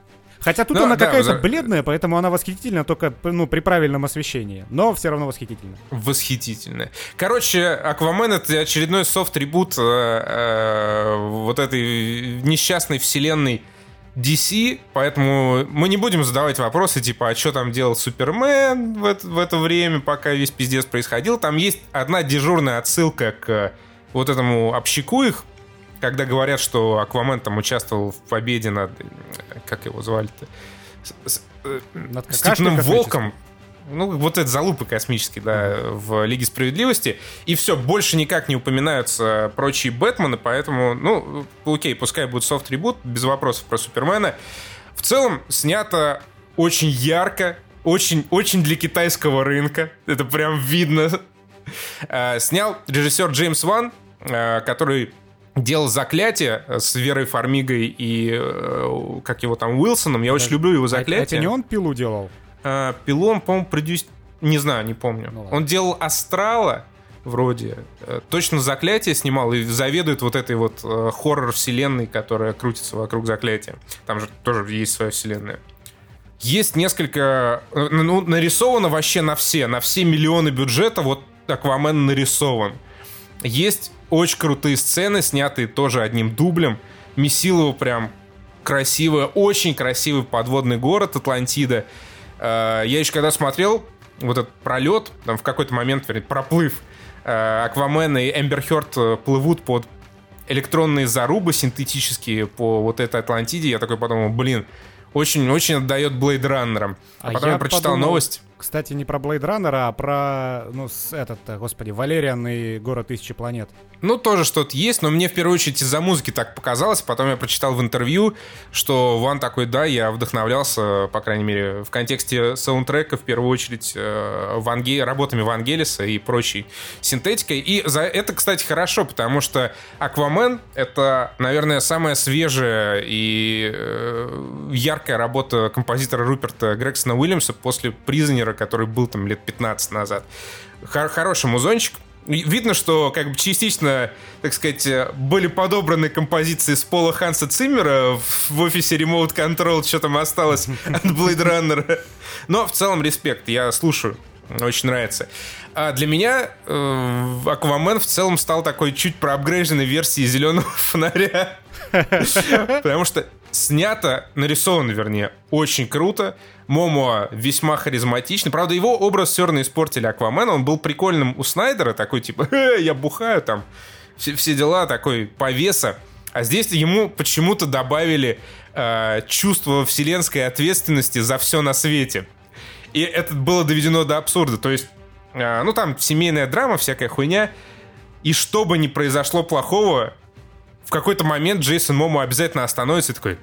Хотя тут Ну, она да, какая-то за- бледная, поэтому она восхитительна только ну, при правильном освещении. Но все равно. Восхитительно. Короче, Аквамен это очередной софт-трибут э, э, вот этой несчастной вселенной DC, поэтому мы не будем задавать вопросы, типа, а что там делал Супермен в это, в это время, пока весь пиздец происходил. Там есть одна дежурная отсылка к вот этому общаку их, когда говорят, что Аквамен там участвовал в победе над... Как его звали-то? С- э, Над Степным волком. Ну, вот это залупы космические, да, в Лиге Справедливости. И все, больше никак не упоминаются прочие Бэтмены, поэтому, ну, окей, пускай будет софт-трибут, без вопросов про Супермена. В целом, снято очень ярко, очень, очень для китайского рынка. Это прям видно. Э, Снял режиссер Джеймс Ван, э, который делал «Заклятие» с Верой Фармигой и, э, как его там, Уилсоном. Я очень люблю его А «Заклятие». это не он пилу делал? А, Пилу он, по-моему, продюс... Не знаю, не помню. Ну ладно. он делал Астрала, вроде. Э, точно «Заклятие» снимал и заведует вот этой вот э, хоррор-вселенной, которая крутится вокруг «Заклятия». Там же тоже есть своя вселенная. Есть несколько... Э, ну, нарисовано вообще на все, на все миллионы бюджета вот Аквамен нарисован. Есть очень крутые сцены, снятые тоже одним дублем. Месилово прям красивая, очень красивый подводный город Атлантида. Э, я еще когда смотрел вот этот пролет, там в какой-то момент, вернее, проплыв, э, Аквамен и Эмбер Хёрд э, плывут под электронные зарубы синтетические по вот этой Атлантиде, я такой подумал, блин, очень-очень отдает Blade Runner'ом. А, а потом я, я прочитал подумал, новость. Кстати, не про Blade Runner, а про, ну, с этот, господи, Валериан и Город Тысячи Планет. Ну, тоже что-то есть, но мне в первую очередь из-за музыки так показалось. Потом я прочитал в интервью, что Ван такой, да, я вдохновлялся, по крайней мере, в контексте саундтрека, в первую очередь, э, Ванге... работами Вангелиса и прочей синтетикой. И за это, кстати, хорошо, потому что Аквамен — это, наверное, самая свежая и э, яркая работа композитора Руперта Грексона Уильямса после Признера Миллера, который был там лет 15 назад. Хор хороший музончик. Видно, что как бы частично, так сказать, были подобраны композиции с Пола Ханса Циммера в офисе Remote Control, что там осталось от Blade Runner. Но в целом респект, я слушаю, очень нравится. А для меня э, Аквамен в целом стал такой чуть проапгрейженной версией зеленого фонаря. Потому что снято, нарисовано, вернее, очень круто. Момоа весьма харизматичный. Правда, его образ все равно испортили Аквамена. Он был прикольным у Снайдера, такой типа, э, я бухаю там, все, все дела, такой повеса. А здесь ему почему-то добавили э, чувство вселенской ответственности за все на свете. И это было доведено до абсурда. То есть, э, ну там семейная драма, всякая хуйня. И что бы ни произошло плохого, в какой-то момент Джейсон Момоа обязательно остановится и такой,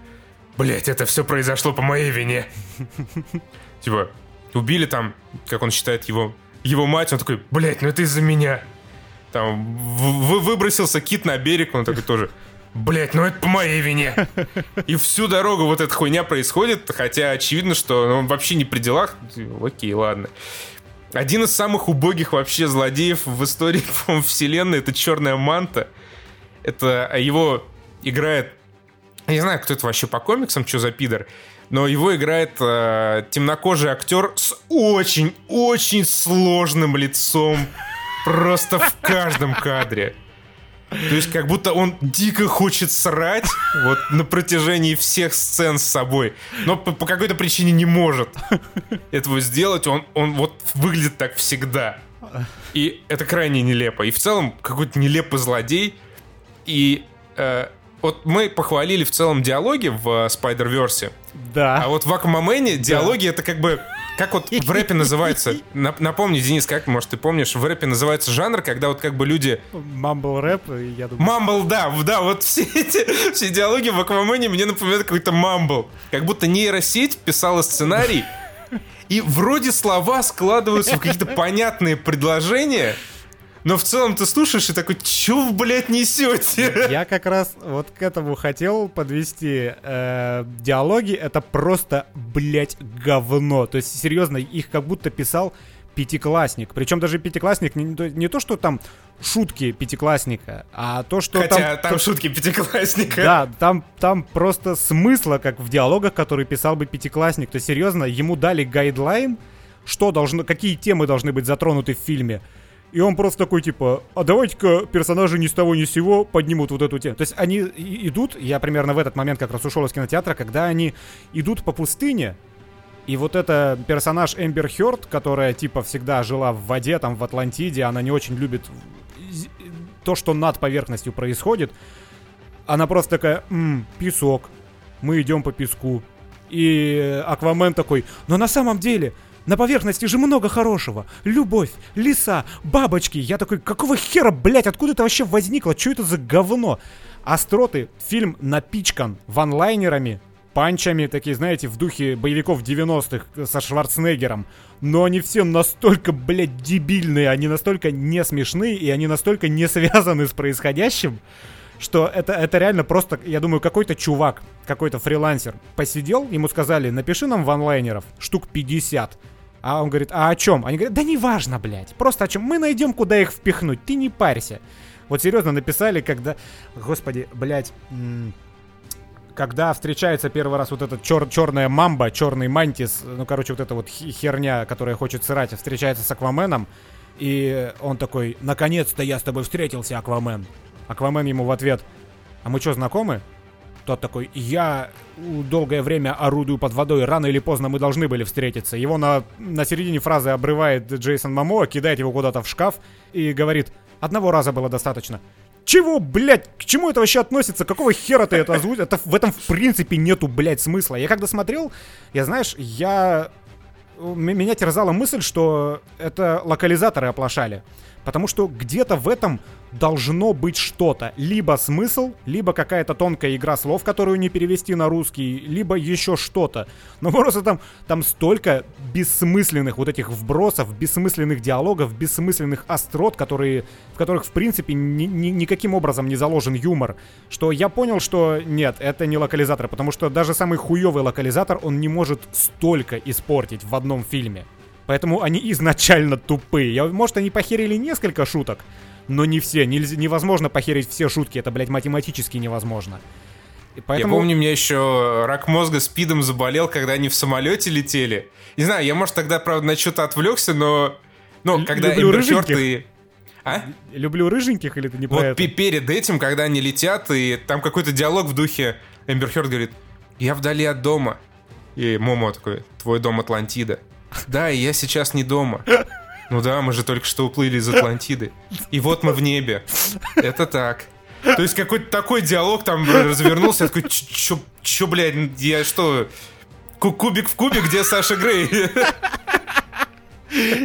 блять, это все произошло по моей вине. Типа, убили там, как он считает, его, его мать, он такой, блять, ну это из-за меня. Там вы выбросился кит на берег, он такой тоже, блять, ну это по моей вине. И всю дорогу вот эта хуйня происходит, хотя очевидно, что он вообще не при делах. Окей, ладно. Один из самых убогих вообще злодеев в истории вселенной это Черная Манта. Это его играет я не знаю, кто это вообще по комиксам, что за пидор, но его играет э, темнокожий актер с очень-очень сложным лицом. Просто в каждом кадре. То есть как будто он дико хочет срать вот на протяжении всех сцен с собой, но по, по какой-то причине не может этого сделать. Он, он вот выглядит так всегда. И это крайне нелепо. И в целом какой-то нелепый злодей. И э, вот мы похвалили в целом диалоги в э, Spider-Verse. Да. А вот в Аквамене диалоги да. это как бы... Как вот в рэпе называется? Напомни, Денис, как, может, ты помнишь, в рэпе называется жанр, когда вот как бы люди... Мамбл рэп, я думаю... Мамбл, да, да, вот все эти все диалоги в Аквамене мне напоминают какой-то мамбл. Как будто нейросеть писала сценарий, и вроде слова складываются в какие-то понятные предложения, но в целом ты слушаешь и такой, чё вы, блядь, несете? Я как раз вот к этому хотел подвести. Э, диалоги — это просто, блядь, говно. То есть, серьезно, их как будто писал пятиклассник. Причем даже пятиклассник не, не то, что там шутки пятиклассника, а то, что Хотя там... там то, шутки пятиклассника. Да, там, там просто смысла, как в диалогах, которые писал бы пятиклассник. То есть, серьезно, ему дали гайдлайн, что должно, какие темы должны быть затронуты в фильме. И он просто такой, типа, а давайте-ка персонажи ни с того ни с сего поднимут вот эту тему. То есть они идут, я примерно в этот момент как раз ушел из кинотеатра, когда они идут по пустыне, и вот эта персонаж Эмбер Хёрд, которая, типа, всегда жила в воде, там, в Атлантиде, она не очень любит то, что над поверхностью происходит, она просто такая, М, песок, мы идем по песку. И Аквамен такой, но на самом деле на поверхности же много хорошего. Любовь, леса, бабочки. Я такой, какого хера, блять, откуда это вообще возникло? Что это за говно? Остроты, фильм напичкан ванлайнерами, панчами, такие, знаете, в духе боевиков 90-х со Шварценеггером. Но они все настолько, блядь, дебильные, они настолько не смешные, и они настолько не связаны с происходящим, что это, это реально просто, я думаю, какой-то чувак, какой-то фрилансер посидел, ему сказали, напиши нам ванлайнеров штук 50. А он говорит, а о чем? Они говорят, да неважно, блядь, просто о чем. Мы найдем, куда их впихнуть, ты не парься. Вот серьезно написали, когда, господи, блядь, когда встречается первый раз вот этот чер- черная мамба, черный мантис, ну, короче, вот эта вот херня, которая хочет срать, встречается с Акваменом, и он такой, наконец-то я с тобой встретился, Аквамен. Аквамен ему в ответ, а мы что, знакомы? Тот такой, я долгое время орудую под водой, рано или поздно мы должны были встретиться. Его на, на середине фразы обрывает Джейсон Мамоа, кидает его куда-то в шкаф и говорит, одного раза было достаточно. Чего, блядь, к чему это вообще относится? Какого хера ты это озвучил? Это в этом, в принципе, нету, блядь, смысла. Я когда смотрел, я, знаешь, я... Меня терзала мысль, что это локализаторы оплошали. Потому что где-то в этом должно быть что-то. Либо смысл, либо какая-то тонкая игра слов, которую не перевести на русский, либо еще что-то. Но просто там, там столько бессмысленных вот этих вбросов, бессмысленных диалогов, бессмысленных острот, которые, в которых, в принципе, ни, ни, никаким образом не заложен юмор, что я понял, что нет, это не локализатор, потому что даже самый хуевый локализатор, он не может столько испортить в одном фильме. Поэтому они изначально тупые. Я, может, они похерили несколько шуток, но не все. Нельзя, невозможно похерить все шутки. Это, блядь, математически невозможно. И поэтому... Я помню, у меня еще рак мозга спидом заболел, когда они в самолете летели. Не знаю, я, может, тогда, правда, на что-то отвлекся, но... Ну, когда Люблю рыженьких. и... А? Люблю рыженьких, или ты не вот про это? перед этим, когда они летят, и там какой-то диалог в духе Эмбер Хёрд говорит, я вдали от дома. И Момоа такой, твой дом Атлантида. Да, и я сейчас не дома. Ну да, мы же только что уплыли из Атлантиды. И вот мы в небе. Это так. То есть какой-то такой диалог там развернулся. Я такой, чё, чё, блядь, я что, кубик в кубик, где Саша Грей?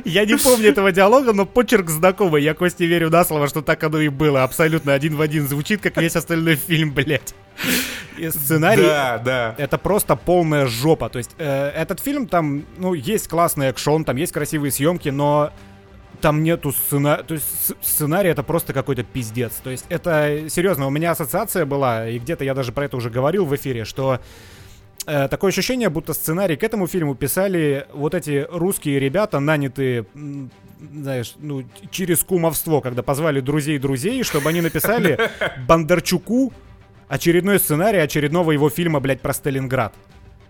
Я не помню этого диалога, но почерк знакомый. Я Косте верю на слово, что так оно и было. Абсолютно один в один. Звучит, как весь остальной фильм, блядь. И сценарий да, да. это просто полная жопа. То есть э, этот фильм там, ну, есть классный экшон, там есть красивые съемки, но там нету сценария, то есть сценарий это просто какой-то пиздец. То есть это, серьезно, у меня ассоциация была, и где-то я даже про это уже говорил в эфире, что такое ощущение, будто сценарий к этому фильму писали вот эти русские ребята, нанятые знаешь, ну, через кумовство, когда позвали друзей-друзей, чтобы они написали Бондарчуку очередной сценарий очередного его фильма, блядь, про Сталинград.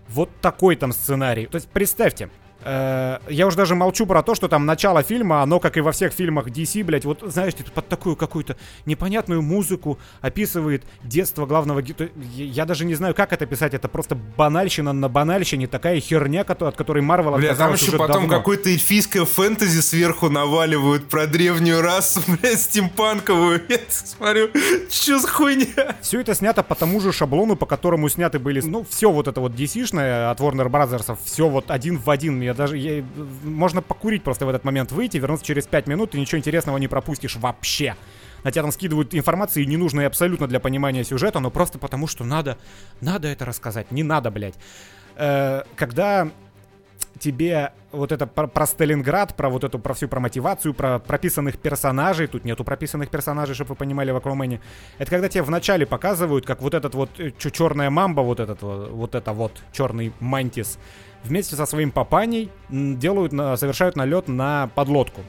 Вот такой там сценарий. То есть представьте, Э, я уже даже молчу про то, что там начало фильма, оно, как и во всех фильмах DC, блядь, вот, знаешь, под такую какую-то непонятную музыку описывает детство главного героя. Я даже не знаю, как это писать, это просто банальщина на банальщине, такая херня, от которой Марвел Бля, там еще потом какое-то эльфийское фэнтези сверху наваливают про древнюю расу, блядь, стимпанковую. Я смотрю, что за хуйня? Все это снято по тому же шаблону, по которому сняты были, ну, все вот это вот DC-шное от Warner Bros. все вот один в один. Даже... Я, можно покурить просто в этот момент, выйти, вернуться через 5 минут, и ничего интересного не пропустишь вообще. На тебя там скидывают информации, ненужные абсолютно для понимания сюжета, но просто потому, что надо... Надо это рассказать. Не надо, блядь. Э, когда тебе вот это про, про Сталинград, про вот эту, про всю, про мотивацию, про прописанных персонажей, тут нету прописанных персонажей, чтобы вы понимали в Аквамене, это когда тебе вначале показывают, как вот этот вот э, черная мамба, вот этот вот, вот это вот черный мантис, вместе со своим папаней делают, совершают налет на подлодку.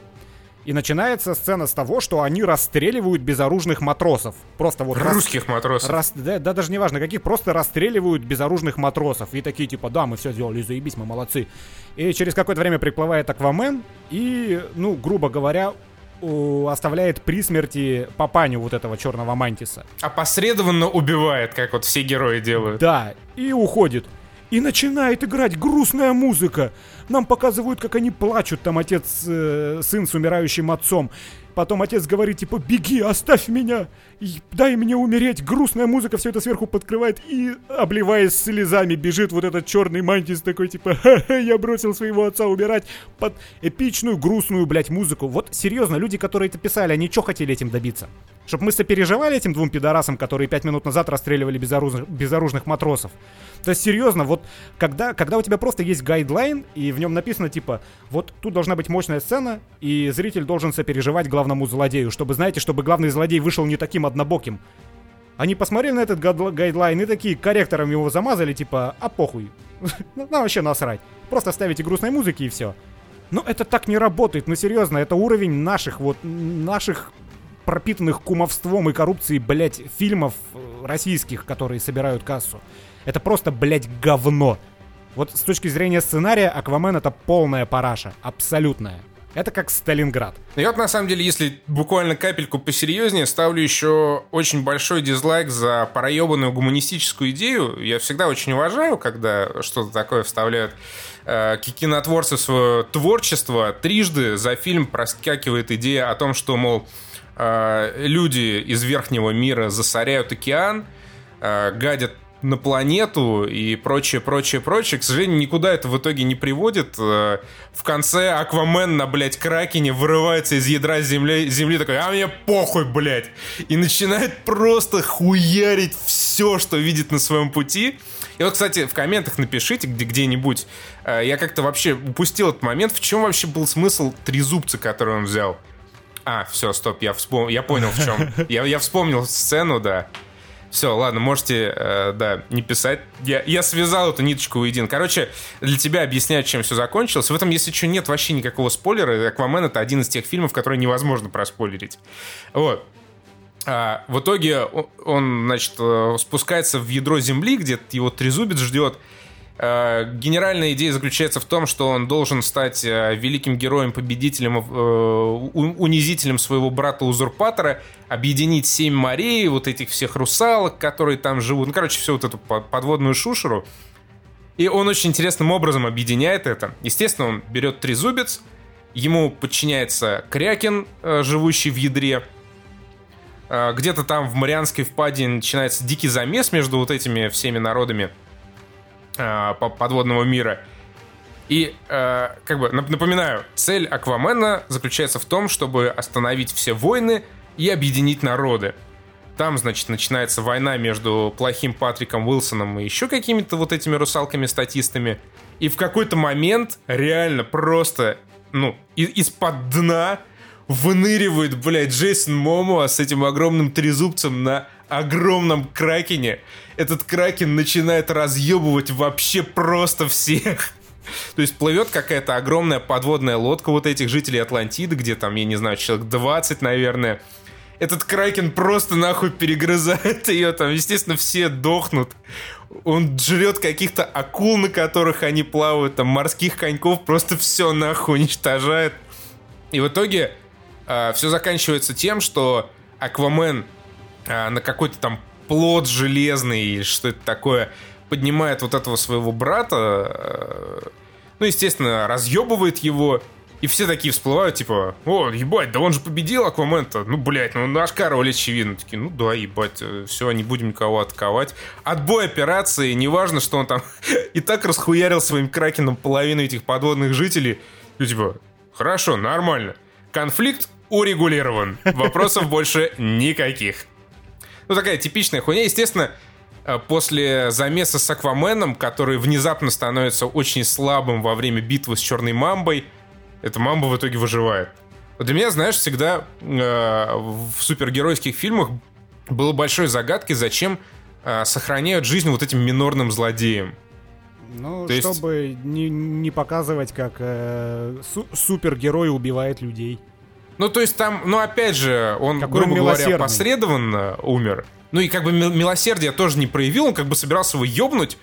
И начинается сцена с того, что они расстреливают безоружных матросов. Просто вот... Русских рас... матросов. Рас... Да, да, даже не важно, каких, просто расстреливают безоружных матросов. И такие типа, да, мы все сделали, заебись, мы молодцы. И через какое-то время приплывает Аквамен и, ну, грубо говоря, оставляет при смерти папаню вот этого черного мантиса. Опосредованно убивает, как вот все герои делают. Да, и уходит и начинает играть грустная музыка. Нам показывают, как они плачут, там отец, э, сын с умирающим отцом. Потом отец говорит, типа, беги, оставь меня, и дай мне умереть. Грустная музыка все это сверху подкрывает и, обливаясь слезами, бежит вот этот черный мантис такой, типа, ха-ха, я бросил своего отца умирать под эпичную, грустную, блядь, музыку. Вот, серьезно, люди, которые это писали, они что хотели этим добиться? Чтобы мы сопереживали этим двум пидорасам, которые пять минут назад расстреливали безоружных, безоружных матросов. То есть, серьезно, вот когда, когда у тебя просто есть гайдлайн, и в нем написано, типа, вот тут должна быть мощная сцена, и зритель должен сопереживать главному злодею, чтобы, знаете, чтобы главный злодей вышел не таким однобоким. Они посмотрели на этот гайдлайн и такие корректором его замазали, типа, а похуй. Нам вообще насрать. Просто ставите грустной музыки и все. Ну, это так не работает, ну серьезно, это уровень наших вот, наших пропитанных кумовством и коррупцией, блядь, фильмов э, российских, которые собирают кассу. Это просто, блядь, говно. Вот с точки зрения сценария, Аквамен это полная параша, абсолютная. Это как Сталинград. Я вот на самом деле, если буквально капельку посерьезнее, ставлю еще очень большой дизлайк за проебанную гуманистическую идею. Я всегда очень уважаю, когда что-то такое вставляют э, кинотворцы в свое творчество. Трижды за фильм проскакивает идея о том, что, мол, э, люди из верхнего мира засоряют океан, э, гадят на планету и прочее, прочее, прочее. К сожалению, никуда это в итоге не приводит. Э, в конце Аквамен на, блядь, Кракене вырывается из ядра земли, земли такой, а мне похуй, блядь. И начинает просто хуярить все, что видит на своем пути. И вот, кстати, в комментах напишите где- где-нибудь. Э, я как-то вообще упустил этот момент. В чем вообще был смысл трезубца, который он взял? А, все, стоп, я, вспом... я понял в чем. Я, я вспомнил сцену, да. Все, ладно, можете, э, да, не писать. Я, я связал эту ниточку воедино. Короче, для тебя объясняю, чем все закончилось. В этом, если что, нет вообще никакого спойлера. Аквамен — это один из тех фильмов, которые невозможно проспойлерить. Вот. А, в итоге он, он, значит, э, спускается в ядро Земли, где его трезубец ждет. А, генеральная идея заключается в том, что он должен стать а, великим героем-победителем, э, унизителем своего брата-узурпатора, объединить семь морей, вот этих всех русалок, которые там живут. Ну, короче, всю вот эту подводную шушеру. И он очень интересным образом объединяет это. Естественно, он берет трезубец, ему подчиняется Крякин, э, живущий в ядре. Где-то там в Марианской впадине начинается дикий замес между вот этими всеми народами – э, подводного мира. И, э, как бы, напоминаю, цель Аквамена заключается в том, чтобы остановить все войны и объединить народы. Там, значит, начинается война между плохим Патриком Уилсоном и еще какими-то вот этими русалками-статистами. И в какой-то момент реально просто, ну, из-под дна выныривает, блядь, Джейсон Момоа с этим огромным трезубцем на огромном кракене. Этот кракен начинает разъебывать вообще просто всех. То есть плывет какая-то огромная подводная лодка вот этих жителей Атлантиды, где там, я не знаю, человек 20, наверное. Этот кракен просто нахуй перегрызает ее, там, естественно, все дохнут. Он жрет каких-то акул, на которых они плавают, там, морских коньков, просто все нахуй уничтожает. И в итоге э, а, все заканчивается тем, что Аквамен э, на какой-то там плод железный или что это такое поднимает вот этого своего брата, э, ну, естественно, разъебывает его, и все такие всплывают, типа, о, ебать, да он же победил Аквамен-то. Ну, блядь, ну наш король очевидно. Такие, ну да, ебать, э, все, не будем никого атаковать. Отбой операции, неважно, что он там и так расхуярил своим кракеном половину этих подводных жителей. Ну, типа, хорошо, нормально. Конфликт урегулирован. Вопросов больше никаких. Ну, такая типичная хуйня. Естественно, э, после замеса с Акваменом, который внезапно становится очень слабым во время битвы с Черной Мамбой, эта Мамба в итоге выживает. Для меня, знаешь, всегда э, в супергеройских фильмах было большой загадкой, зачем э, сохраняют жизнь вот этим минорным злодеям. Ну, То чтобы есть... не, не показывать, как э, су- супергерой убивает людей. Ну, то есть там, ну, опять же, он, Какой грубо говоря, посредованно умер. Ну и как бы милосердие тоже не проявил, он как бы собирался его ёбнуть,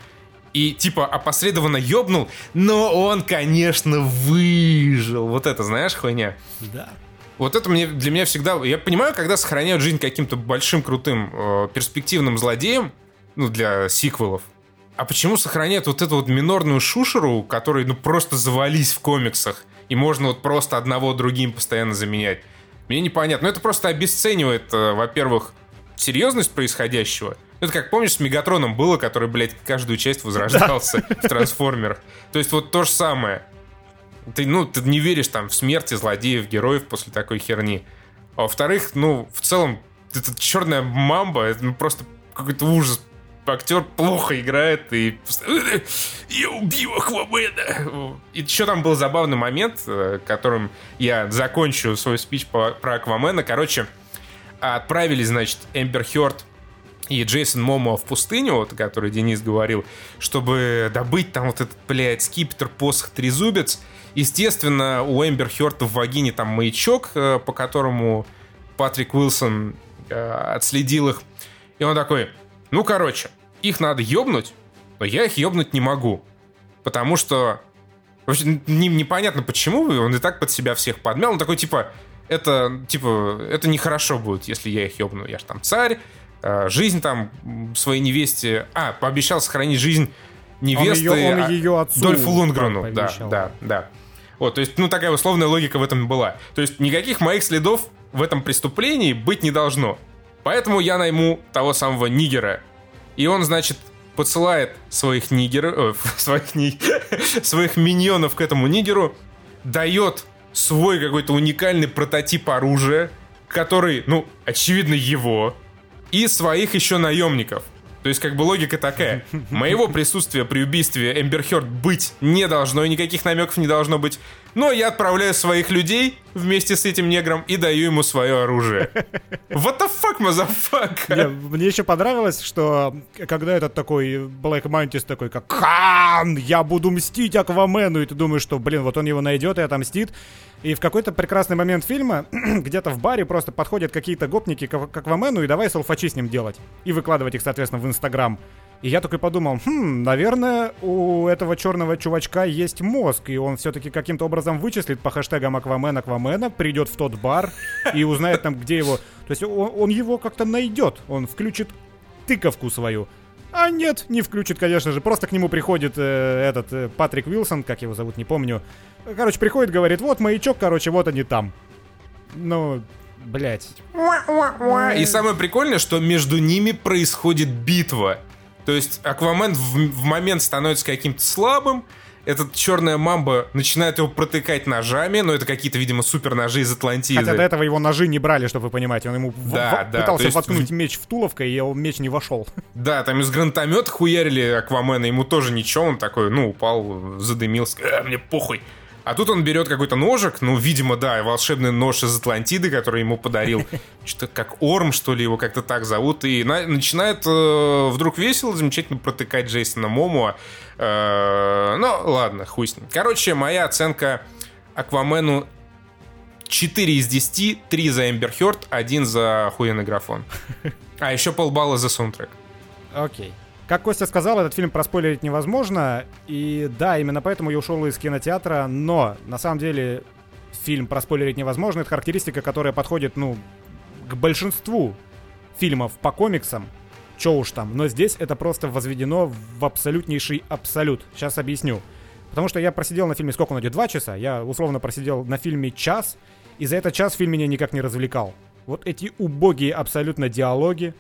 и типа опосредованно ёбнул, но он, конечно, выжил. Вот это, знаешь, хуйня? Да. Вот это мне, для меня всегда... Я понимаю, когда сохраняют жизнь каким-то большим, крутым, э, перспективным злодеем, ну, для сиквелов, а почему сохраняют вот эту вот минорную шушеру, которой, ну, просто завались в комиксах? И можно вот просто одного другим постоянно заменять. Мне непонятно. Но это просто обесценивает, э, во-первых, серьезность происходящего. Это как, помнишь, с Мегатроном было, который, блядь, каждую часть возрождался в трансформерах. То есть вот то же самое. Ты, ну, ты не веришь там в смерти злодеев, героев после такой херни. А во-вторых, ну, в целом, эта черная мамба, это ну, просто какой-то ужас актер плохо играет и я убью Аквамена. И еще там был забавный момент, э, которым я закончу свой спич про Аквамена. Короче, отправили, значит, Эмбер Хёрд и Джейсон Момоа в пустыню, вот, который Денис говорил, чтобы добыть там вот этот, блядь, скипетр, посох, трезубец. Естественно, у Эмбер Хёрд в вагине там маячок, э, по которому Патрик Уилсон э, отследил их. И он такой, ну, короче, их надо ёбнуть, но я их ёбнуть не могу. Потому что Вообще, не, непонятно почему, он и так под себя всех подмял. Он такой, типа, это, типа, это нехорошо будет, если я их ёбну. Я же там царь, э, жизнь там своей невесте... А, пообещал сохранить жизнь невесты он ее, он ее отцу Дольфу Лунгрену. Да, да, да. Вот, то есть, ну, такая условная логика в этом была. То есть, никаких моих следов в этом преступлении быть не должно. Поэтому я найму того самого нигера. И он, значит, посылает своих нигеров, э, своих, ни, своих миньонов к этому нигеру, дает свой какой-то уникальный прототип оружия, который, ну, очевидно, его, и своих еще наемников. То есть, как бы логика такая. Моего присутствия при убийстве Эмбер Хёрд быть не должно, и никаких намеков не должно быть. Но я отправляю своих людей вместе с этим негром и даю ему свое оружие. What the fuck? Не, мне еще понравилось, что когда этот такой Black Mantis такой, как Хан, я буду мстить Аквамену, и ты думаешь, что, блин, вот он его найдет и отомстит. И в какой-то прекрасный момент фильма где-то в баре просто подходят какие-то гопники к Аквамену и давай селфачи с ним делать. И выкладывать их, соответственно, в Инстаграм. И я такой подумал, хм, наверное, у этого черного чувачка есть мозг, и он все-таки каким-то образом вычислит по хэштегам Аквамен Аквамена, придет в тот бар и узнает там, где его... То есть он, он его как-то найдет, он включит тыковку свою. А нет, не включит, конечно же. Просто к нему приходит э, этот э, Патрик Уилсон, как его зовут, не помню. Короче, приходит, говорит, вот маячок, короче, вот они там. Ну, блять. И самое прикольное, что между ними происходит битва. То есть Аквамен в, в момент становится каким-то слабым, этот черная мамба начинает его протыкать ножами, но это какие-то, видимо, супер ножи из Атлантиды. Хотя до этого его ножи не брали, чтобы вы понимаете. Он ему да, в- да, пытался есть... воткнуть меч в туловко, и его меч не вошел. Да, там из гранатомета хуярили Аквамена, ему тоже ничего, он такой, ну, упал, задымился, э, мне похуй. А тут он берет какой-то ножик, ну, видимо, да, волшебный нож из Атлантиды, который ему подарил. Что-то как Орм, что ли, его как-то так зовут. И на- начинает э, вдруг весело, замечательно протыкать Джейсона Момуа. Э, ну, ладно, хуй с ним. Короче, моя оценка Аквамену 4 из 10, 3 за Эмбер Хёрд, 1 за охуенный графон. А еще полбалла за саундтрек. Окей. Как Костя сказал, этот фильм проспойлерить невозможно. И да, именно поэтому я ушел из кинотеатра. Но на самом деле фильм проспойлерить невозможно. Это характеристика, которая подходит, ну, к большинству фильмов по комиксам. Че уж там. Но здесь это просто возведено в абсолютнейший абсолют. Сейчас объясню. Потому что я просидел на фильме, сколько он идет, два часа? Я условно просидел на фильме час, и за этот час фильм меня никак не развлекал. Вот эти убогие абсолютно диалоги,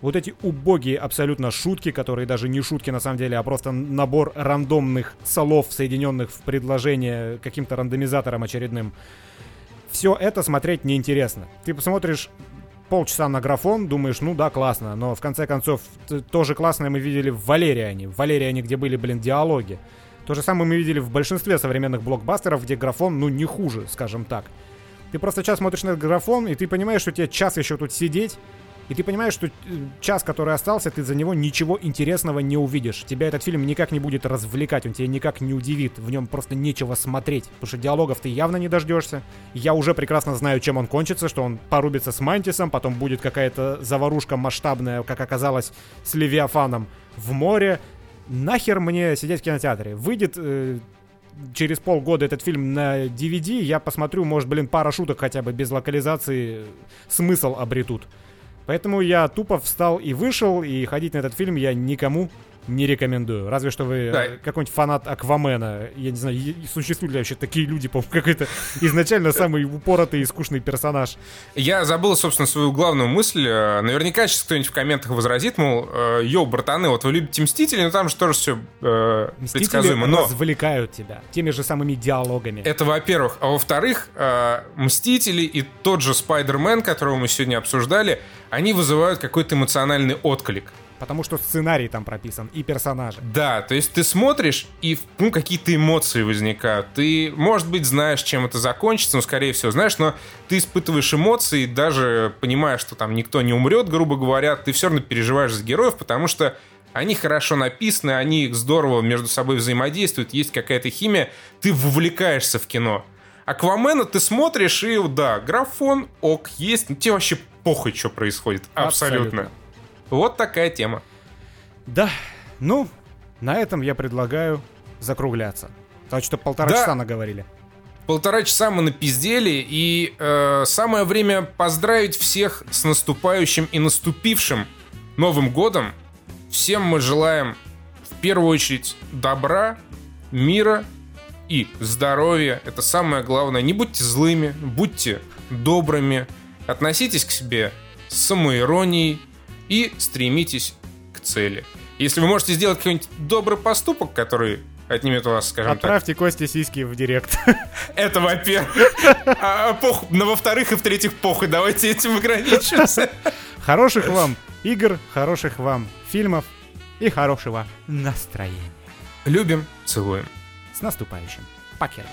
вот эти убогие абсолютно шутки, которые даже не шутки на самом деле, а просто набор рандомных слов, соединенных в предложение каким-то рандомизатором очередным. Все это смотреть неинтересно. Ты посмотришь полчаса на графон, думаешь, ну да, классно, но в конце концов тоже классное мы видели в Валериане. В Валериане, где были, блин, диалоги. То же самое мы видели в большинстве современных блокбастеров, где графон, ну, не хуже, скажем так. Ты просто час смотришь на этот графон, и ты понимаешь, что тебе час еще тут сидеть, и ты понимаешь, что э, час, который остался, ты за него ничего интересного не увидишь. Тебя этот фильм никак не будет развлекать, он тебя никак не удивит, в нем просто нечего смотреть, потому что диалогов ты явно не дождешься. Я уже прекрасно знаю, чем он кончится, что он порубится с Мантисом, потом будет какая-то заварушка масштабная, как оказалось, с Левиафаном в море. Нахер мне сидеть в кинотеатре? Выйдет э, через полгода этот фильм на DVD, я посмотрю, может, блин, пара шуток хотя бы без локализации смысл обретут. Поэтому я тупо встал и вышел, и ходить на этот фильм я никому не рекомендую. Разве что вы Да. э, какой-нибудь фанат Аквамена. Я не знаю, существуют ли вообще такие люди, по-моему, какой-то изначально самый упоротый и скучный персонаж. Я забыл, собственно, свою главную мысль. Э, Наверняка сейчас кто-нибудь в комментах возразит, мол, э, йоу, братаны, вот вы любите Мстители, но там же тоже все Мстители предсказуемо. Но развлекают тебя теми же самыми диалогами. это, во-первых. А во-вторых, э, Мстители и тот же Спайдермен, которого мы сегодня обсуждали, они вызывают какой-то эмоциональный отклик. Потому что сценарий там прописан и персонажи. Да, то есть ты смотришь, и ну, какие-то эмоции возникают. Ты, может быть, знаешь, чем это закончится, ну, скорее всего, знаешь, но ты испытываешь эмоции, даже понимая, что там никто не умрет, грубо говоря, ты все равно переживаешь за героев, потому что они хорошо написаны, они здорово между собой взаимодействуют, есть какая-то химия, ты вовлекаешься в кино. Аквамена ты смотришь, и да, графон, ок, есть, ну тебе вообще похуй, что происходит. Абсолютно. Абсолютно. Вот такая тема. Да, ну, на этом я предлагаю закругляться. Так что полтора да. часа наговорили. Полтора часа мы напиздели, и э, самое время поздравить всех с наступающим и наступившим Новым годом. Всем мы желаем в первую очередь добра, мира и здоровья. Это самое главное. Не будьте злыми, будьте добрыми, относитесь к себе с самоиронией и стремитесь к цели. Если вы можете сделать какой-нибудь добрый поступок, который отнимет у вас, скажем Отправьте так. Косте сиськи в директ. Это во-первых. А, а но во-вторых и в-третьих, похуй, давайте этим ограничимся. Хороших вам игр, хороших вам фильмов и хорошего настроения. Любим, целуем. С наступающим. Покер.